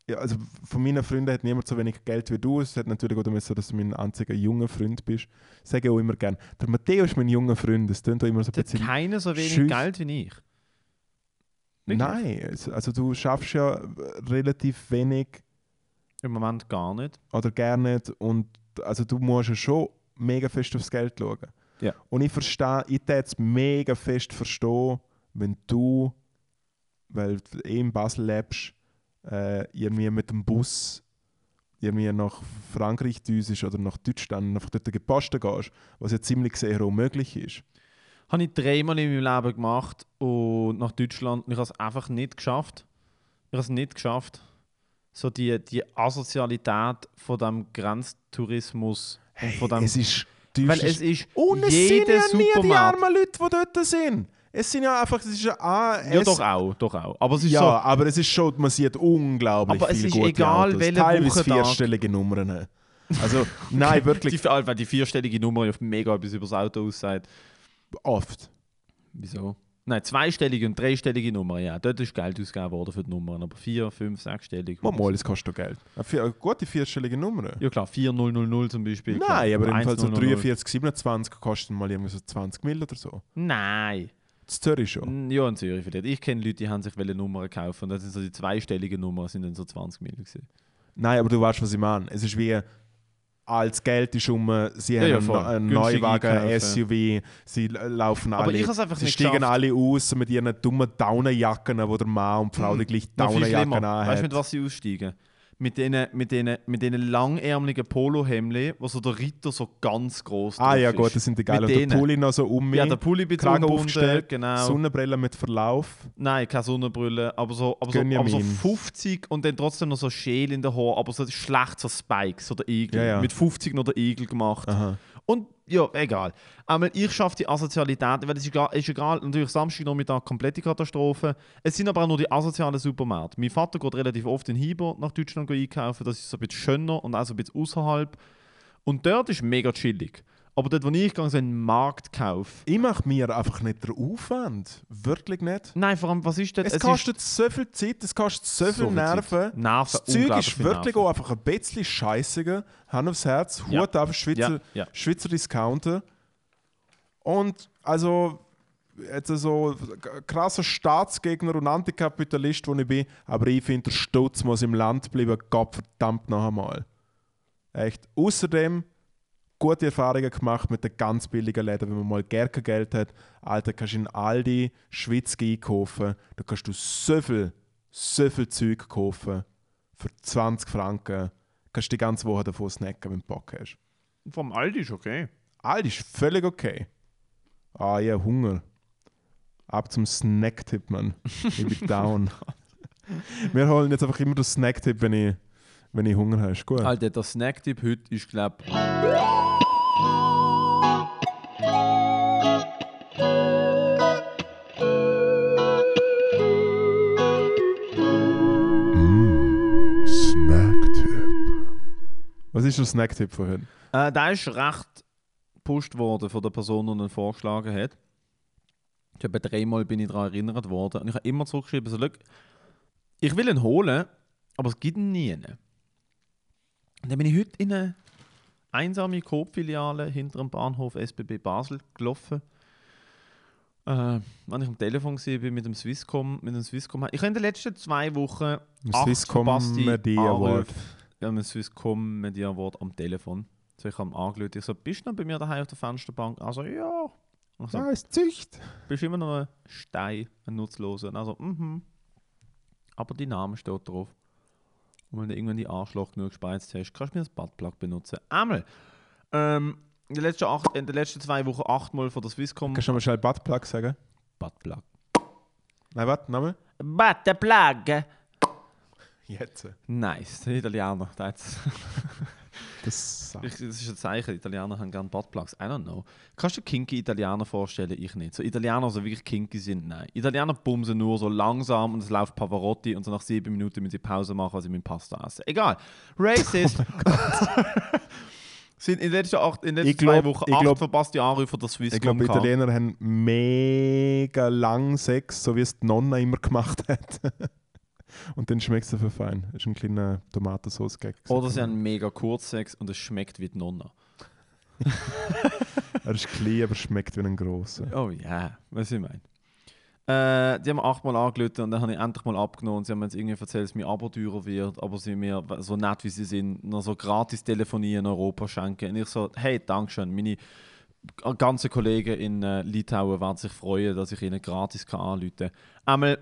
ja, also von meinen Freunden hat niemand so wenig Geld wie du. Es hat natürlich auch damit so, dass du mein einziger junger Freund bist. Sage ich auch immer gern. Der Matteo ist mein junger Freund. Das klingt auch immer so ein bisschen. keiner so wenig Schüss. Geld wie ich. Wirklich? Nein, also du schaffst ja relativ wenig Im Moment gar nicht. oder gar nicht und also du musst ja schon mega fest aufs Geld schauen. Ja. Und ich verstehe, ich würde es mega fest verstehen, wenn du, weil du eh in Basel lebst, äh, irgendwie mit dem Bus irgendwie nach Frankreich düsest oder nach Deutschland und einfach dort gepostet gehst, was ja ziemlich sehr unmöglich ist. Habe ich dreimal in meinem Leben gemacht und nach Deutschland. Und ich habe es einfach nicht geschafft. Ich habe es nicht geschafft. So die, die Asozialität von dem Grenztourismus und von dem. es ist weil es ist Und es jeder sind ja nie die armen Leute, die dort sind. Es sind ja einfach, es ist ja Ja, es- doch auch, doch auch. Aber es ist ja, so. aber es ist schon, man sieht unglaublich Aber es viele ist gute egal, Autos. Teilweise vierstellige Nummern. Also, nein, wirklich Die, weil die vierstellige Nummer mega etwas über das Auto aussagt. oft. Wieso? Nein, zweistellige und dreistellige Nummer, ja. Dort ist Geld ausgegeben worden für die Nummern. Aber vier, fünf, sechsstellig. Mal, es kostet doch Geld. Eine, vier, eine gute vierstellige Nummer. Ja klar, 4000 zum Beispiel. klar. Nein, aber Oder im Fall so 1000. 43, 27 kosten mal irgendwie so 20 Mil oder so. Nein. Das Zürich schon. Ja, in Zürich vielleicht. Ich kenne Leute, die haben sich wollen Nummern kaufen und das sind so die zweistelligen Nummern, sind dann so 20 Millionen gewesen. Nein, aber du weißt, was ich meine. Es ist wie als Geld ist um, sie Ja, haben ja, einen, Neuwagen, einkaufen. SUV, sie l- laufen Aber alle. sie steigen geschafft. alle aus mit ihren dummen Daunenjacken, wo der Mann und die Frau die gleiche Noch viel Daunenjacken schlimmer. Weißt du, mit was sie aussteigen? Mit diesen mit denen, mit denen langärmeligen Polohemden, wo so der Ritter so ganz groß Ah drauf ja ist. gut, das sind die geil. Mit Und der. Pulli noch so um mich. Ja, der Pulli bitte Kragen aufgestellt, genau. Sonnenbrille mit Verlauf. Nein, keine Sonnenbrille, aber so, aber, so, aber so 50 und dann trotzdem noch so Schäl in der Haar, aber so schlecht so Spikes oder Igel. Ja, ja. Mit 50 noch der Igel gemacht. Aha. Und ja, egal. Aber ich schaffe die Asozialität, weil es ist egal, ist egal natürlich Samstagnachmittag komplette Katastrophe. Es sind aber auch nur die asozialen Supermärkte. Mein Vater geht relativ oft in Hiber nach Deutschland einkaufen, das ist so ein bisschen schöner und auch so ein bisschen außerhalb. Und dort ist mega chillig. Aber dort, wo ich gehe, so einen Marktkauf. Ich mache mir einfach nicht den Aufwand. Wirklich nicht. Nein, vor allem, was ist das? Es, kostet so viel Zeit, es kostet so, viel viel Nerven. Nerven, Das Zeug ist wirklich Nerven. auch einfach ein bisschen scheißiger. Hand aufs Herz, Hut Ja. auf, Schweizer, Ja, ja. Schweizer Discounter. Und also, jetzt so krasser Staatsgegner und Antikapitalist, wo ich bin, aber ich finde, der Stutz muss im Land bleiben, Gott verdammt noch einmal. Echt. Außerdem gute Erfahrungen gemacht mit den ganz billigen Läden, wenn man mal gar kein Geld hat. Alter, kannst du in Aldi Schweiz einkaufen, da kannst du so viel, so viel Zeug kaufen für 20 Franken. Kannst du die ganze Woche davon snacken, wenn du Bock hast. Vom Aldi ist okay. Aldi ist völlig okay. Ah, ja, Hunger. Ab zum Snacktipp, Mann. Ich bin down. Wir holen jetzt einfach immer den Snacktipp, wenn ich, wenn ich Hunger habe. Ist gut. Alter, der Snacktipp heute ist, glaube ich, Snacktipp. Was ist der Snacktipp von heute? Äh, der ist recht gepusht worden von der Person, die ihn vorgeschlagen hat. Ich habe dreimal bin ich daran erinnert worden und ich habe immer zurückgeschrieben, so, «Look, ich will ihn holen, aber es gibt ihn nie. Und dann bin ich heute in eine einsame Coop-Filiale hinter dem Bahnhof SBB Basel gelaufen. Äh, wenn ich am Telefon war, bin mit dem Swisscom, mit dem Swisscom. Ich habe in den letzten zwei Wochen Swisscom Media. Award. Ja, mit dem Swisscom Media Award am Telefon. So, ich habe angeschaut, ich so, bist du noch bei mir daheim auf der Fensterbank? Also, ja. Ich so, Ja, ist Zücht. bist immer noch ein Stein, ein Nutzloser. Also, mhm. Aber dein Name steht drauf. Und wenn du irgendwann die Arschloch genug gespeizt hast, kannst du mir das Buttplug benutzen. Einmal. Ähm, in, den letzten acht, in den letzten zwei Wochen achtmal von der Swisscom Kannst du mal schnell Buttplug sagen? Buttplug. Nein, warte, Name? Buttplug! Jetzt. Nice, der Italiener. Hat's- Das Ich, das ist ein Zeichen, Italiener haben gerne Buttplugs. I don't know. Kannst du kinky Italiener vorstellen? Ich nicht. So Italiener, die wirklich kinky sind, nein. Italiener bumsen nur so langsam und es läuft Pavarotti und so nach sieben Minuten müssen sie Pause machen, weil sie mit Pasta essen. Egal. Racist. sind in den letzten, acht, in den letzten Ich glaub- zwei Wochen ich acht glaub- verpasste Anrufe der Ich Swisscom glaube, gehabt. Italiener haben mega lang Sex, so wie es die Nonna immer gemacht hat. Und dann schmeckt es dafür fein. Das ist ein kleiner Tomatensauce-Gag. Oder sie haben mega Kurzsex und es schmeckt wie die Nonna. Er ist klein, aber schmeckt wie ein grosser. Oh ja, was ich meine. Äh, die haben achtmal angerufen und dann habe ich endlich mal abgenommen. Sie haben mir jetzt irgendwie erzählt, dass mein Abo teurer wird, aber sie mir, so nett wie sie sind, noch so gratis Telefonie in Europa schenken. Und ich so, hey, Dankeschön. Meine ganzen Kollegen in äh, Litauen werden sich freuen, dass ich ihnen gratis kann anrufen kann. Einmal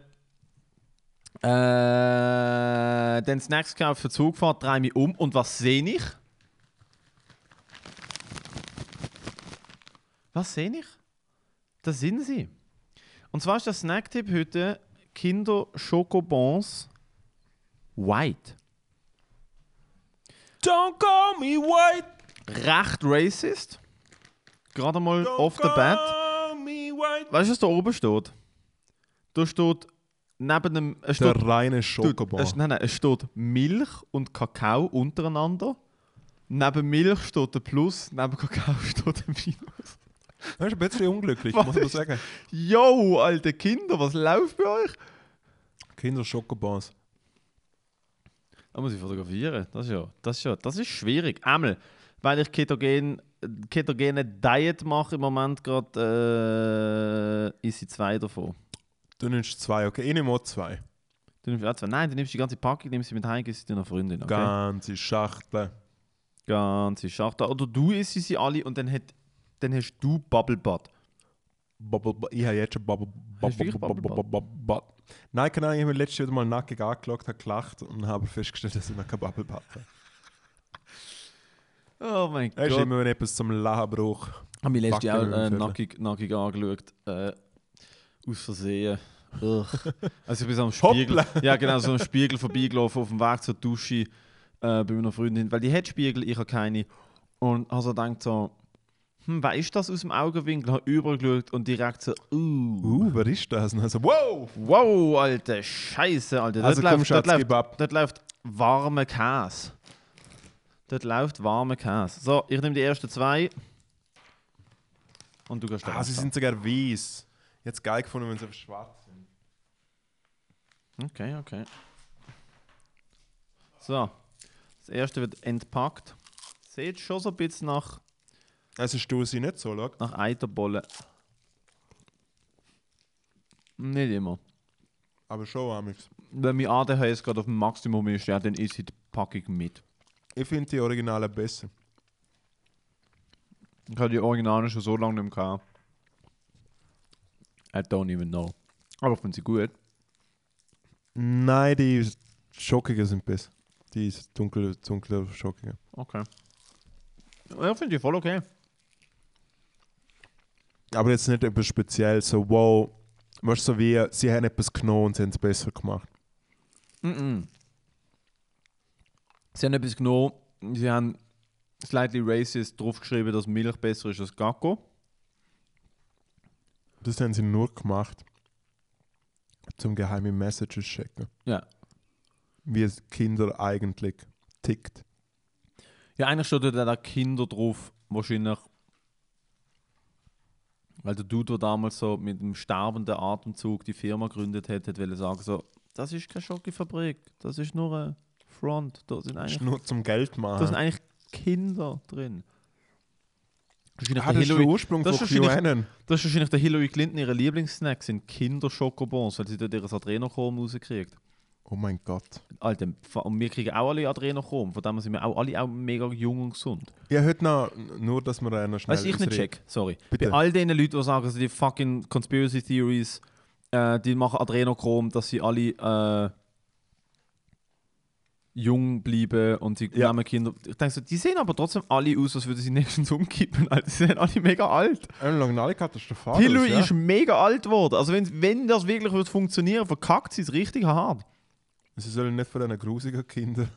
äh, dann Snacks gekauft für Zugfahrt, drehe mich um und was sehe ich? Was sehe ich? Da sind sie. Und zwar ist der Snacktipp heute Kinder Schokobons White. Don't call me white! Recht racist. Gerade mal off the bat. Weißt du, was da oben steht? Da steht neben dem. Es steht, Der reine steht, Schokobon. es, nein, nein, es steht Milch und Kakao untereinander. Neben Milch steht der Plus, neben Kakao steht der Minus. Das ist ein bisschen unglücklich, Was muss man sagen. Yo, alte Kinder, was läuft bei euch? Kinder Schokobons. Da muss ich fotografieren. Das ist ja, das ist ja, das ist schwierig. Einmal, weil ich ketogen, ketogene Diet mache im Moment gerade, äh, ist sie zwei davon. Du nimmst zwei, okay? Ich nehme auch zwei. Du nimmst auch zwei. Nein, du nimmst die ganze Packung, nimmst sie mit heim, gibst sie deiner Freundin. Okay? Ganze Schachtel. Ganze Schachtel. Oder du isst sie alle und dann, hat, dann hast du Bubble Butt. Bubble, bu- ich habe jetzt schon Bubble, Bubble, Bubble, Bubble Bubble. Nein, Ahnung, ich habe mir letztes Jahr mal nackig angeschaut, habe gelacht und habe festgestellt, dass ich noch kein Bubble Butt habe. Oh mein Das ist Gott. immer, wenn etwas zum Lachen braucht. Habe mich letztes Jahr äh, nackig, nackig angeschaut. Äh, aus Versehen. Ugh. Also ich bin so am Spiegel. Hoppla. Ja, genau, so am Spiegel vorbeigelaufen auf dem Weg zur Dusche äh, bei meiner Freundin. Weil die hat Spiegel, ich habe keine. Und also gedacht so, hm, wer ist das aus dem Augenwinkel? Habe überall geschaut und direkt so, uh. Uh, wer ist das? Und also, wow! Wow, Alter, Scheiße, Alter. Also dort, komm, läuft, dort, Schatz, gib läuft, ab. dort läuft warmer Käse. Dort läuft warmer Käse. So, ich nehme die ersten zwei. Und du gehst Ah, sie sind sogar weiß. Jetzt geil gefunden, wenn sie auf schwarz sind. Okay, okay. So, das erste wird entpackt. Sieht schon so ein bisschen nach, Also du sie nicht so, schau. nach Eiterbolle. Nicht immer. Aber schon, Amix. Wenn mein ADHS gerade auf dem Maximum ist, ja, dann ist die Packung mit. Ich finde die Originalen besser. Ich habe die Originalen schon so lange nicht mehr gehabt. I don't even know. Aber ich finde sie gut. Nein, die Schockigen sind besser. Die ist dunkel, dunkler Schockigen. Okay. Ja, ich finde die voll okay. Aber jetzt nicht etwas Spezielles, so wow. Weißt du, so wie sie haben etwas genommen und sie haben es besser gemacht. Mm -mm. Sie haben etwas genommen, sie haben slightly racist draufgeschrieben, dass Milch besser ist als Gacko. Das haben sie nur gemacht, zum geheime Messages checken. Ja. Wie es Kinder eigentlich tickt. Ja, eigentlich steht auch Kinder drauf, wahrscheinlich. Weil der Dude, der damals so mit dem sterbenden Atemzug die Firma gegründet hat, hat wollte sagen so, das ist keine Schokofabrik, das ist nur ein Front, da sind Das ist eigentlich, nur zum Geld da sind machen. eigentlich Kinder drin. Wahrscheinlich Ah, der das ist der Hillary, Ursprung das von QAnon. das ist wahrscheinlich der Hillary Clinton, ihre Lieblingssnack sind Kinder-Schokobons, weil sie dort ihre Adrenochrome rauskriegt. Oh mein Gott. Alter, und wir kriegen auch alle Adrenochrom, von dem sind wir auch alle auch mega jung und gesund. Ja, heute noch, nur, dass wir äh, noch schnell... Weißt du, ich nicht check, sorry. Bitte. Bei all den Leuten, die sagen, also die fucking Conspiracy Theories, äh, die machen Adrenochrom, dass sie alle äh, jung bleiben und sie Ja. nehmen Kinder. Ich denke so, die sehen aber trotzdem alle aus, als würden sie nächstens umkippen. Alter. Sie sind alle mega alt. Äh, lange alle katastrophal. Hillary ja. ist mega alt geworden. Also wenn, wenn das wirklich wird funktionieren, verkackt sie es richtig hart. Sie sollen nicht von diesen grusigen Kindern...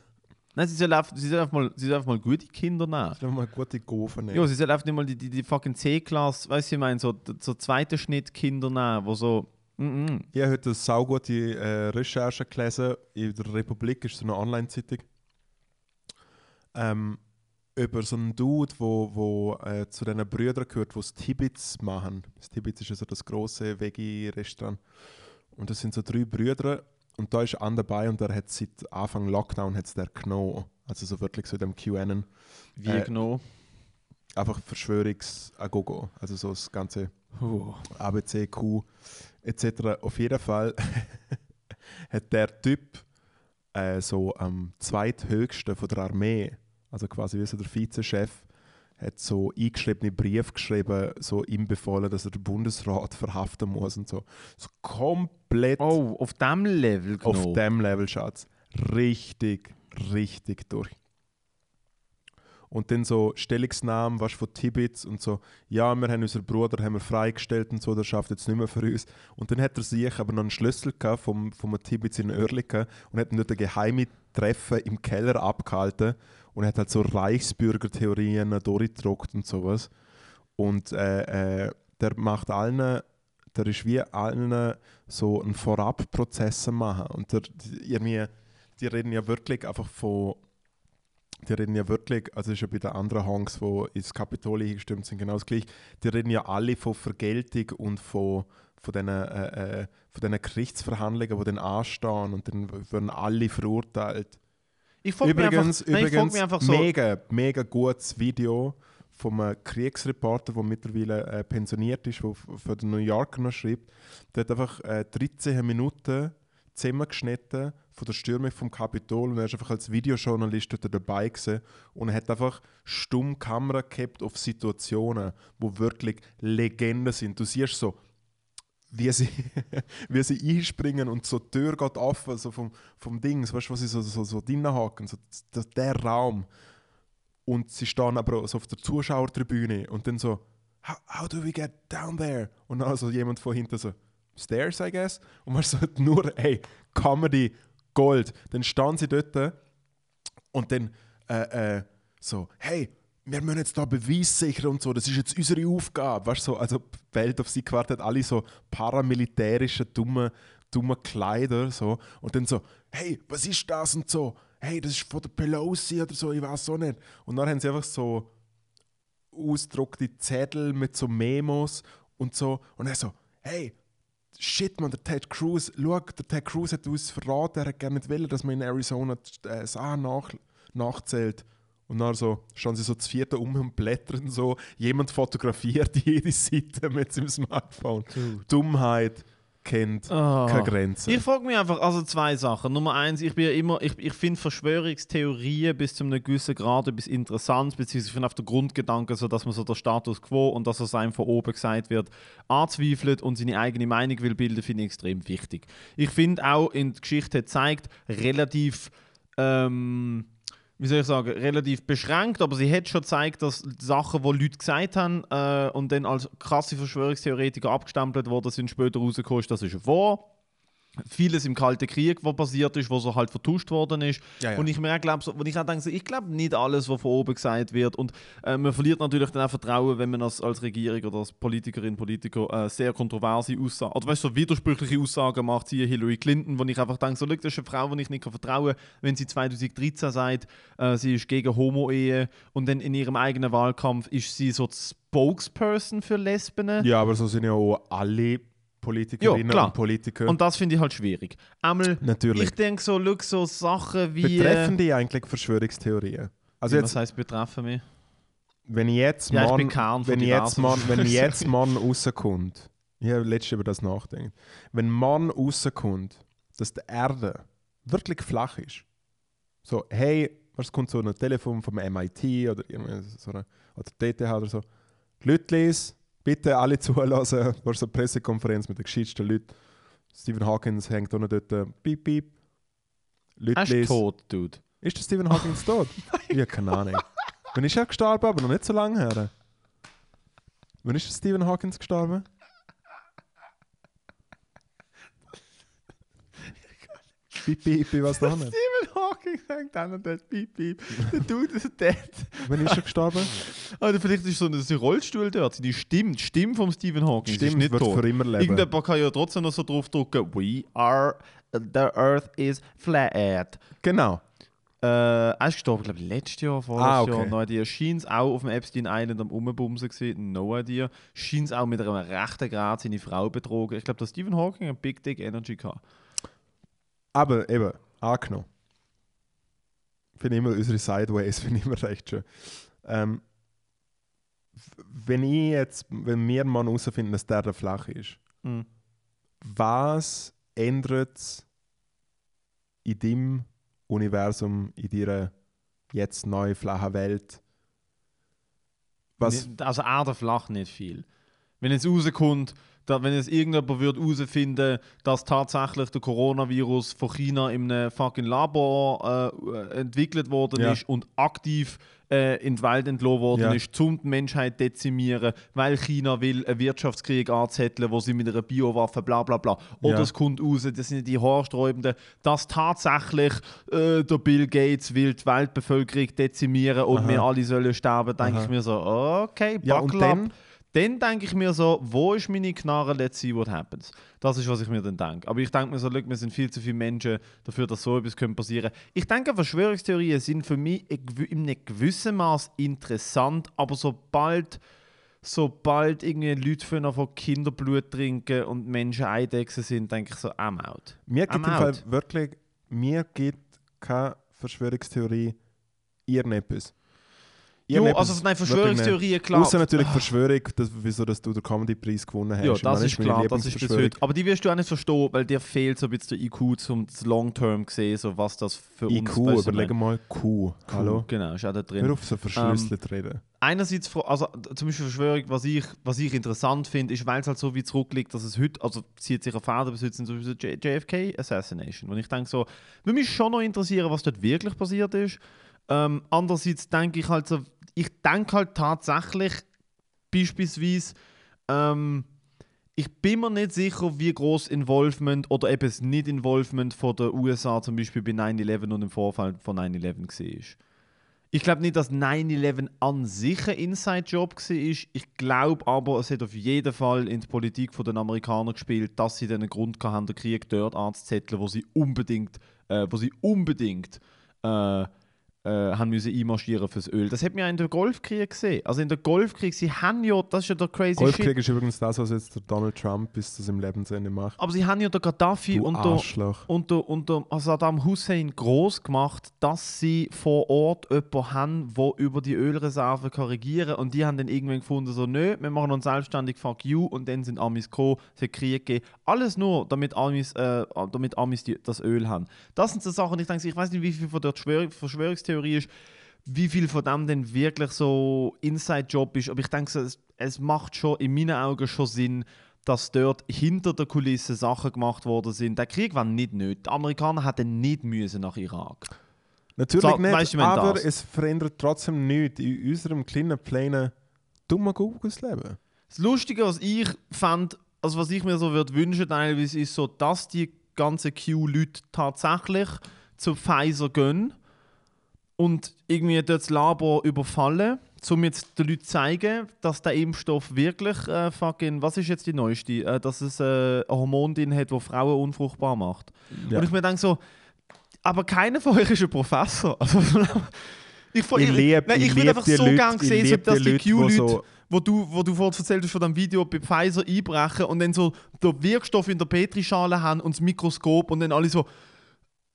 Nein, sie soll einfach, sie soll einfach, mal, sie soll einfach mal gute Kinder nehmen. Sie sollen mal gute Gofen nehmen. Ja, sie soll einfach nicht mal die, die, die fucking C-Klasse, weißt du, ich meine, so, so zweite Schnitt Kinder nehmen, wo so. -mm. Ich habe heute eine saugute äh, Recherche gelesen. In der Republik ist so eine Online-Zeitung. Ähm, über so einen Dude, wo, wo äh, zu diesen Brüdern gehört, die das Tibits machen. Das Tibits ist also das große Veggie-Restaurant. Und das sind so drei Brüder. Und da ist an dabei und der hat seit Anfang Lockdown hat's der genommen. Also so wirklich so in dem QAnon. Wie Äh, genau? Einfach Verschwörungs-Agogo. Also so das ganze ABC, Q etc. Auf jeden Fall hat der Typ äh, so am zweithöchsten von der Armee, also quasi wie so der Vizechef, hat so eingeschriebene Brief geschrieben, so ihm befohlen, dass er den Bundesrat verhaften muss und so. So komplett Oh, auf dem Level genau. auf dem Level Schatz. Richtig, richtig durch. Und dann so Stellungsnahmen, was von Tibets und so, ja, wir haben unseren Bruder haben wir freigestellt und so, der schafft jetzt nicht mehr für uns. Und dann hat er sich aber noch einen Schlüssel gehabt vom, vom Tibets in Oerlikon und hat dort ein geheimes Treffen im Keller abgehalten und hat halt so Reichsbürgertheorien durchgedruckt und sowas. Und äh, äh, der macht allen, der ist wie allen so einen Vorabprozess machen. Und der, irgendwie, die reden ja wirklich einfach von, die reden ja wirklich, also ist ja bei den anderen Honks, die ins Kapitol eingestimmt sind, genau das gleiche, die reden ja alle von Vergeltung und von, von diesen äh, äh, von diesen Gerichtsverhandlungen, die dann anstehen und dann werden alle verurteilt. Ich frage mich Übrigens, einfach, nein, ich übrigens mich einfach so. mega, mega gutes Video vom äh, Kriegsreporter, der mittlerweile äh, pensioniert ist, der für den New Yorker noch schreibt. Der hat einfach äh, 13 Minuten zusammengeschnitten von der Stürmung vom Kapitol und er ist einfach als Videojournalist dort dabei gewesen und hat einfach stumm Kamera gehabt auf Situationen, wo wirklich Legenden sind. Du siehst so, wie sie, wie sie einspringen und so die Tür geht offen so vom, vom Dings, weißt du, wo sie so, so, so hocken, so, das, der Raum. Und sie stehen aber so auf der Zuschauertribüne und dann so, how, how do we get down there? Und dann so jemand von hinten so, Stairs, I guess. Und man so nur, hey, Comedy, Gold. Dann stehen sie dort und dann äh, äh, so, hey, wir müssen jetzt da Beweis sichern und so, das ist jetzt unsere Aufgabe. Weißt so, also die Welt auf sie gewartet, alle so paramilitärische, dumme, dumme Kleider. So. Und dann so, hey, was ist das und so? Hey, das ist von der Pelosi oder so, ich weiß auch nicht. Und dann haben sie einfach so ausgedruckte Zettel mit so Memos und so. Und er so, hey, shit, man, der Ted Cruz, schau, der Ted Cruz hat uns verraten, er hat gerne nicht wollen, dass man in Arizona äh, Sachen nach, nachzählt. Und dann so, stehen sie so zu vierten um und blättern so. Jemand fotografiert jede Seite mit seinem Smartphone. Dummheit kennt Ah. keine Grenzen. Ich frage mich einfach, also zwei Sachen. Nummer eins, ich bin ja immer, ich, ich finde Verschwörungstheorien bis zu einem gewissen Grad etwas interessant, beziehungsweise ich finde auf der Grundgedanke, so, dass man so der Status quo und dass es einem von oben gesagt wird, anzweifelt und seine eigene Meinung will bilden, finde ich extrem wichtig. Ich finde auch, in der Geschichte hat gezeigt, relativ, ähm, wie soll ich sagen, relativ beschränkt, aber sie hat schon gezeigt, dass Sachen, die Leute gesagt haben äh, und dann als krasse Verschwörungstheoretiker abgestempelt worden sind, später rausgekommen das ist vor. Vieles im Kalten Krieg, was passiert ist, wo so halt vertuscht worden ist. Ja, ja. Und ich mir glaube, so, ich auch denke, ich glaube nicht alles, was von oben gesagt wird. Und äh, man verliert natürlich dann auch Vertrauen, wenn man als, als Regierung oder als Politikerin, Politiker äh, sehr kontroverse Aussagen, oder weißt du, so widersprüchliche Aussagen macht, siehe Hillary Clinton, wo ich einfach denke, so, das ist eine Frau, die ich nicht kann vertrauen kann, wenn sie 2013 sagt, äh, sie ist gegen Homo-Ehe und dann in ihrem eigenen Wahlkampf ist sie so Spokesperson für Lesben. ja, aber so sind ja auch alle Politikerinnen Ja, und Politiker. Und das finde ich halt schwierig. Einmal, Natürlich. ich denke so, schau, so Sachen wie... Betreffen äh, die eigentlich Verschwörungstheorien? Also wie- jetzt, was heißt betreffen mich? wenn jetzt Ja, ich Mann, bin Kern von wenn jetzt Mann, wenn jetzt. Mann rauskommt, ich habe letztens über das nachgedacht, wenn Mann rauskommt, dass die Erde wirklich flach ist. So, hey, was kommt so ein Telefon vom MIT oder so eine, oder DTH oder so. Lütlis, bitte alle zulassen, war so eine Pressekonferenz mit den gescheitsten Leuten. Stephen Hawkins hängt noch dort, äh, piep, piep. Er ist tot, Dude. Ist der Stephen Hawkins tot? Ich habe keine Ahnung. Wann ist er gestorben? Aber noch nicht so lange her. Wann ist der Stephen Hawkins gestorben? Piep, piep, piep, was da nicht? Stephen Hawking hängt an und dort piep, piep. Der Dude ist dead. Wann ist er gestorben? Oder vielleicht ist so ein so ein Rollstuhl dort. Seine Stimme, die Stimme vom Stephen Hawking ist Stimmt, nicht wird tot. für immer leben. Irgendjemand kann ja trotzdem noch so drauf drücken, we are, the earth is flat. Genau. Äh, er ist gestorben, glaube ich, letztes Jahr, vorletztes Ah, okay. Jahr. No idea. Scheint auch auf dem Epstein Island am Umbumsen gewesen. No idea. Scheint auch mit einem rechten Grad seine Frau betrogen. Ich glaube, dass Stephen Hawking ein Big Dick Energy hatte. Aber eben, angenommen. Finde ich immer unsere Sideways, finde ich immer recht schön. Ähm, wenn ich jetzt, wenn wir mal herausfinden, dass der da flach ist, Mhm. was ändert es in deinem Universum, in deiner jetzt neu flachen Welt? Was, Also Erde flach nicht viel. Wenn es rauskommt, da, wenn es irgendjemand wird herausfinden, dass tatsächlich der Coronavirus von China in einem fucking Labor äh, entwickelt worden Ja. ist und aktiv äh, in die Welt entlassen worden Ja. ist, um die Menschheit dezimieren, weil China will einen Wirtschaftskrieg anzetteln, wo sie mit einer Biowaffe bla bla bla. Oder Ja. es kommt raus, das sind die Haarsträubenden, dass tatsächlich äh, der Bill Gates will die Weltbevölkerung dezimieren und Aha. wir alle sollen sterben, denke ich mir so, okay, Ja, buckle up. Dann? Denke ich mir so, wo ist meine Knarre, let's see what happens. Das ist, was ich mir dann denke. Aber ich denke mir so, look, wir sind viel zu viele Menschen dafür, dass so etwas könnte passieren Ich denke, Verschwörungstheorien sind für mich in einem gewissen Maß interessant, aber sobald, sobald irgendwie Leute von von Kinderblut trinken und Menschen Eidechsen sind, denke ich so, I'm out. mir gibt I'm im Fall wirklich, mir gibt keine Verschwörungstheorie irgendetwas. Jo, also nein, Verschwörungstheorien, klar. Außer natürlich Verschwörung, das, wieso dass du den Comedy-Preis gewonnen hast. Ja, Ich meine, das ist klar, das ist bis heute. Aber die wirst du auch nicht verstehen, weil dir fehlt so ein bisschen der IQ, um das Long-Term zu sehen, so was das für uns IQ, weißt du, überlege mal Q. Q, Hallo? Genau, ist auch da drin. Hör auf, so verschlüsselt reden. Einerseits, also zum Beispiel Verschwörung, was ich, was ich interessant finde, ist, weil es halt so wie zurückliegt, dass es heute, also zieht sich auf Fäden bis heute, sind so J JFK Assassination. Und ich denke so, würde mich schon noch interessieren, was dort wirklich passiert ist. Ähm, andererseits denke ich halt so, ich denke halt tatsächlich, beispielsweise, ähm, ich bin mir nicht sicher, wie groß Involvement oder eben das Nicht-Involvement von der USA zum Beispiel bei 9-11 und im Vorfall von 9-11 war. Ich glaube nicht, dass 9-11 an sich ein Inside-Job war. Ich glaube aber, es hat auf jeden Fall in die Politik der Amerikaner gespielt, dass sie einen Grund hatten, den Krieg dort anzuzetteln, wo sie unbedingt, äh, wo sie unbedingt äh, äh, haben müssen einmarschieren fürs Öl. Das hat man ja in der Golfkrieg gesehen. Also in der Golfkrieg, sie haben ja, das ist ja der crazy Shit. Golfkrieg ist übrigens das, was jetzt der Donald Trump bis zu seinem Lebensende macht. Aber sie haben ja der Gaddafi und der, und der, und der Saddam Hussein groß gemacht, dass sie vor Ort jemanden haben, der über die Ölreserven kann regieren Und die haben dann irgendwann gefunden, so, nö, wir machen uns selbstständig, fuck you. Und dann sind Amis gekommen, es hat Krieg gegeben. Alles nur, damit Amis, äh, damit Amis die, das Öl haben. Das sind so Sachen, ich denke, ich weiß nicht, wie viel von der Verschwör Verschwörungstheorie ist, wie viel von dem denn wirklich so Inside-Job ist. Aber ich denke, es, es macht schon in meinen Augen schon Sinn, dass dort hinter der Kulisse Sachen gemacht worden sind. Der Krieg war nicht nötig. Die Amerikaner hätten nicht müssen nach Irak. Natürlich So, nicht, weißt du, aber das- es verändert trotzdem nichts in unserem kleinen, kleinen, dummen Google-Leben. Das Lustige, was ich fand, also was ich mir so würde wünschen, teilweise ist so, dass die ganzen Q-Leute tatsächlich zu Pfizer gehen und irgendwie dort das Labor überfallen, um jetzt den Leuten zu zeigen, dass der Impfstoff wirklich äh, fucking, was ist jetzt die neueste, äh, dass es äh, ein Hormon drin hat, das Frauen unfruchtbar macht. Ja. Und ich mir denke so, aber keiner von euch ist ein Professor. Also, ich, Ich liebe Nein, ich ich lieb einfach so Leute, gerne ich sehen, so, lieb dass die die Leute, die Q-Leute, so- wo du, wo du vorhin erzählt hast von dem Video bei Pfizer einbrechen und dann so den Wirkstoff in der Petrischale haben und das Mikroskop und dann alle so,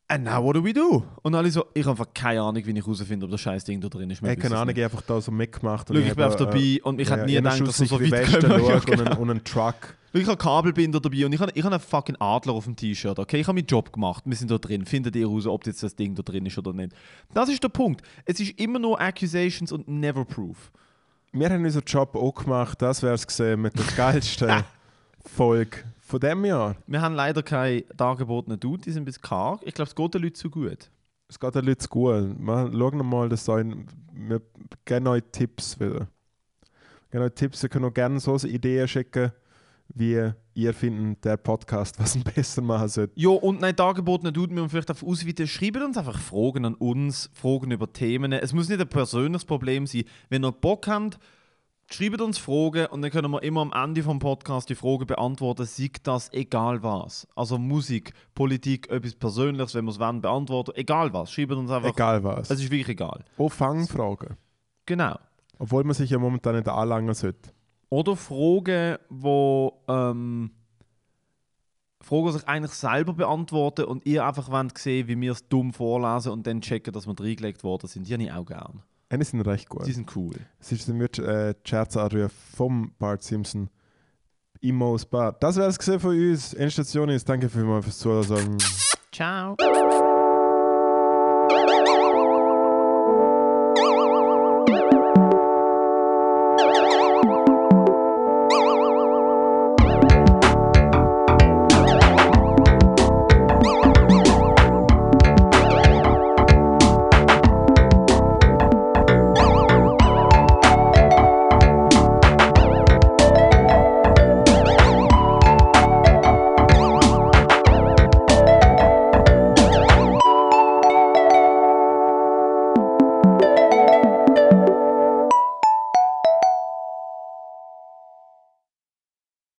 and now what do we do? Und alle so, ich habe einfach keine Ahnung, wie ich herausfinde, ob das scheiß Ding da drin ist. Ich habe keine Ahnung, ich habe einfach da so mitgemacht. Schau, ich bin einfach dabei und ich hätte nie gedacht, dass wir so weit kommen. Ja, schaue und, genau. einen, und einen Truck Ich habe Kabelbinder dabei und ich habe, ich habe einen fucking Adler auf dem T-Shirt. Okay, ich habe meinen Job gemacht. Wir sind da drin. Findet ihr raus, ob jetzt das Ding da drin ist oder nicht. Das ist der Punkt. Es ist immer nur Accusations und never proof. Wir haben unseren Job auch gemacht, das wäre es gesehen mit der geilsten Folge von dem Jahr. Wir haben leider keine dargebotenen Dude, die sind ein bisschen karg. Ich glaube, es geht den Leuten zu gut. Es geht den Leuten zu gut. Wir schauen mal, dass ein, wir geben euch Tipps wieder. Geben euch Tipps, ihr könnt auch gerne so Ideen schicken, wie ihr findet, der Podcast, was ihn besser machen sollte. Ja, und nein, dargebotene Dude müssen wir vielleicht auf ausweiten. Schreibt uns einfach Fragen an uns, Fragen über Themen. Es muss nicht ein persönliches Problem sein. Wenn ihr Bock habt, schreibt uns Fragen und dann können wir immer am Ende vom Podcast die Fragen beantworten, sei das egal was. Also Musik, Politik, etwas Persönliches, wenn wir es wollen, beantworten. Egal was, schreibt uns einfach. Egal was. Es ist wirklich egal. Auch Fangfragen. Genau. Obwohl man sich ja momentan nicht anlangen sollte. Oder Fragen, wo ähm, Fragen sich eigentlich selber beantworten und ihr einfach wollt sehen, wie wir es dumm vorlesen und dann checken, dass wir reingelegt worden sind. Die habe ich auch gern. Eine sind recht gut. Die sind cool. Es ist dann wird äh, die Scherzanrufe vom Bart Simpson. Immos Bart. Das wäre es gesehen von uns. Endstation ist. Danke vielmals fürs Zuhören. Ciao.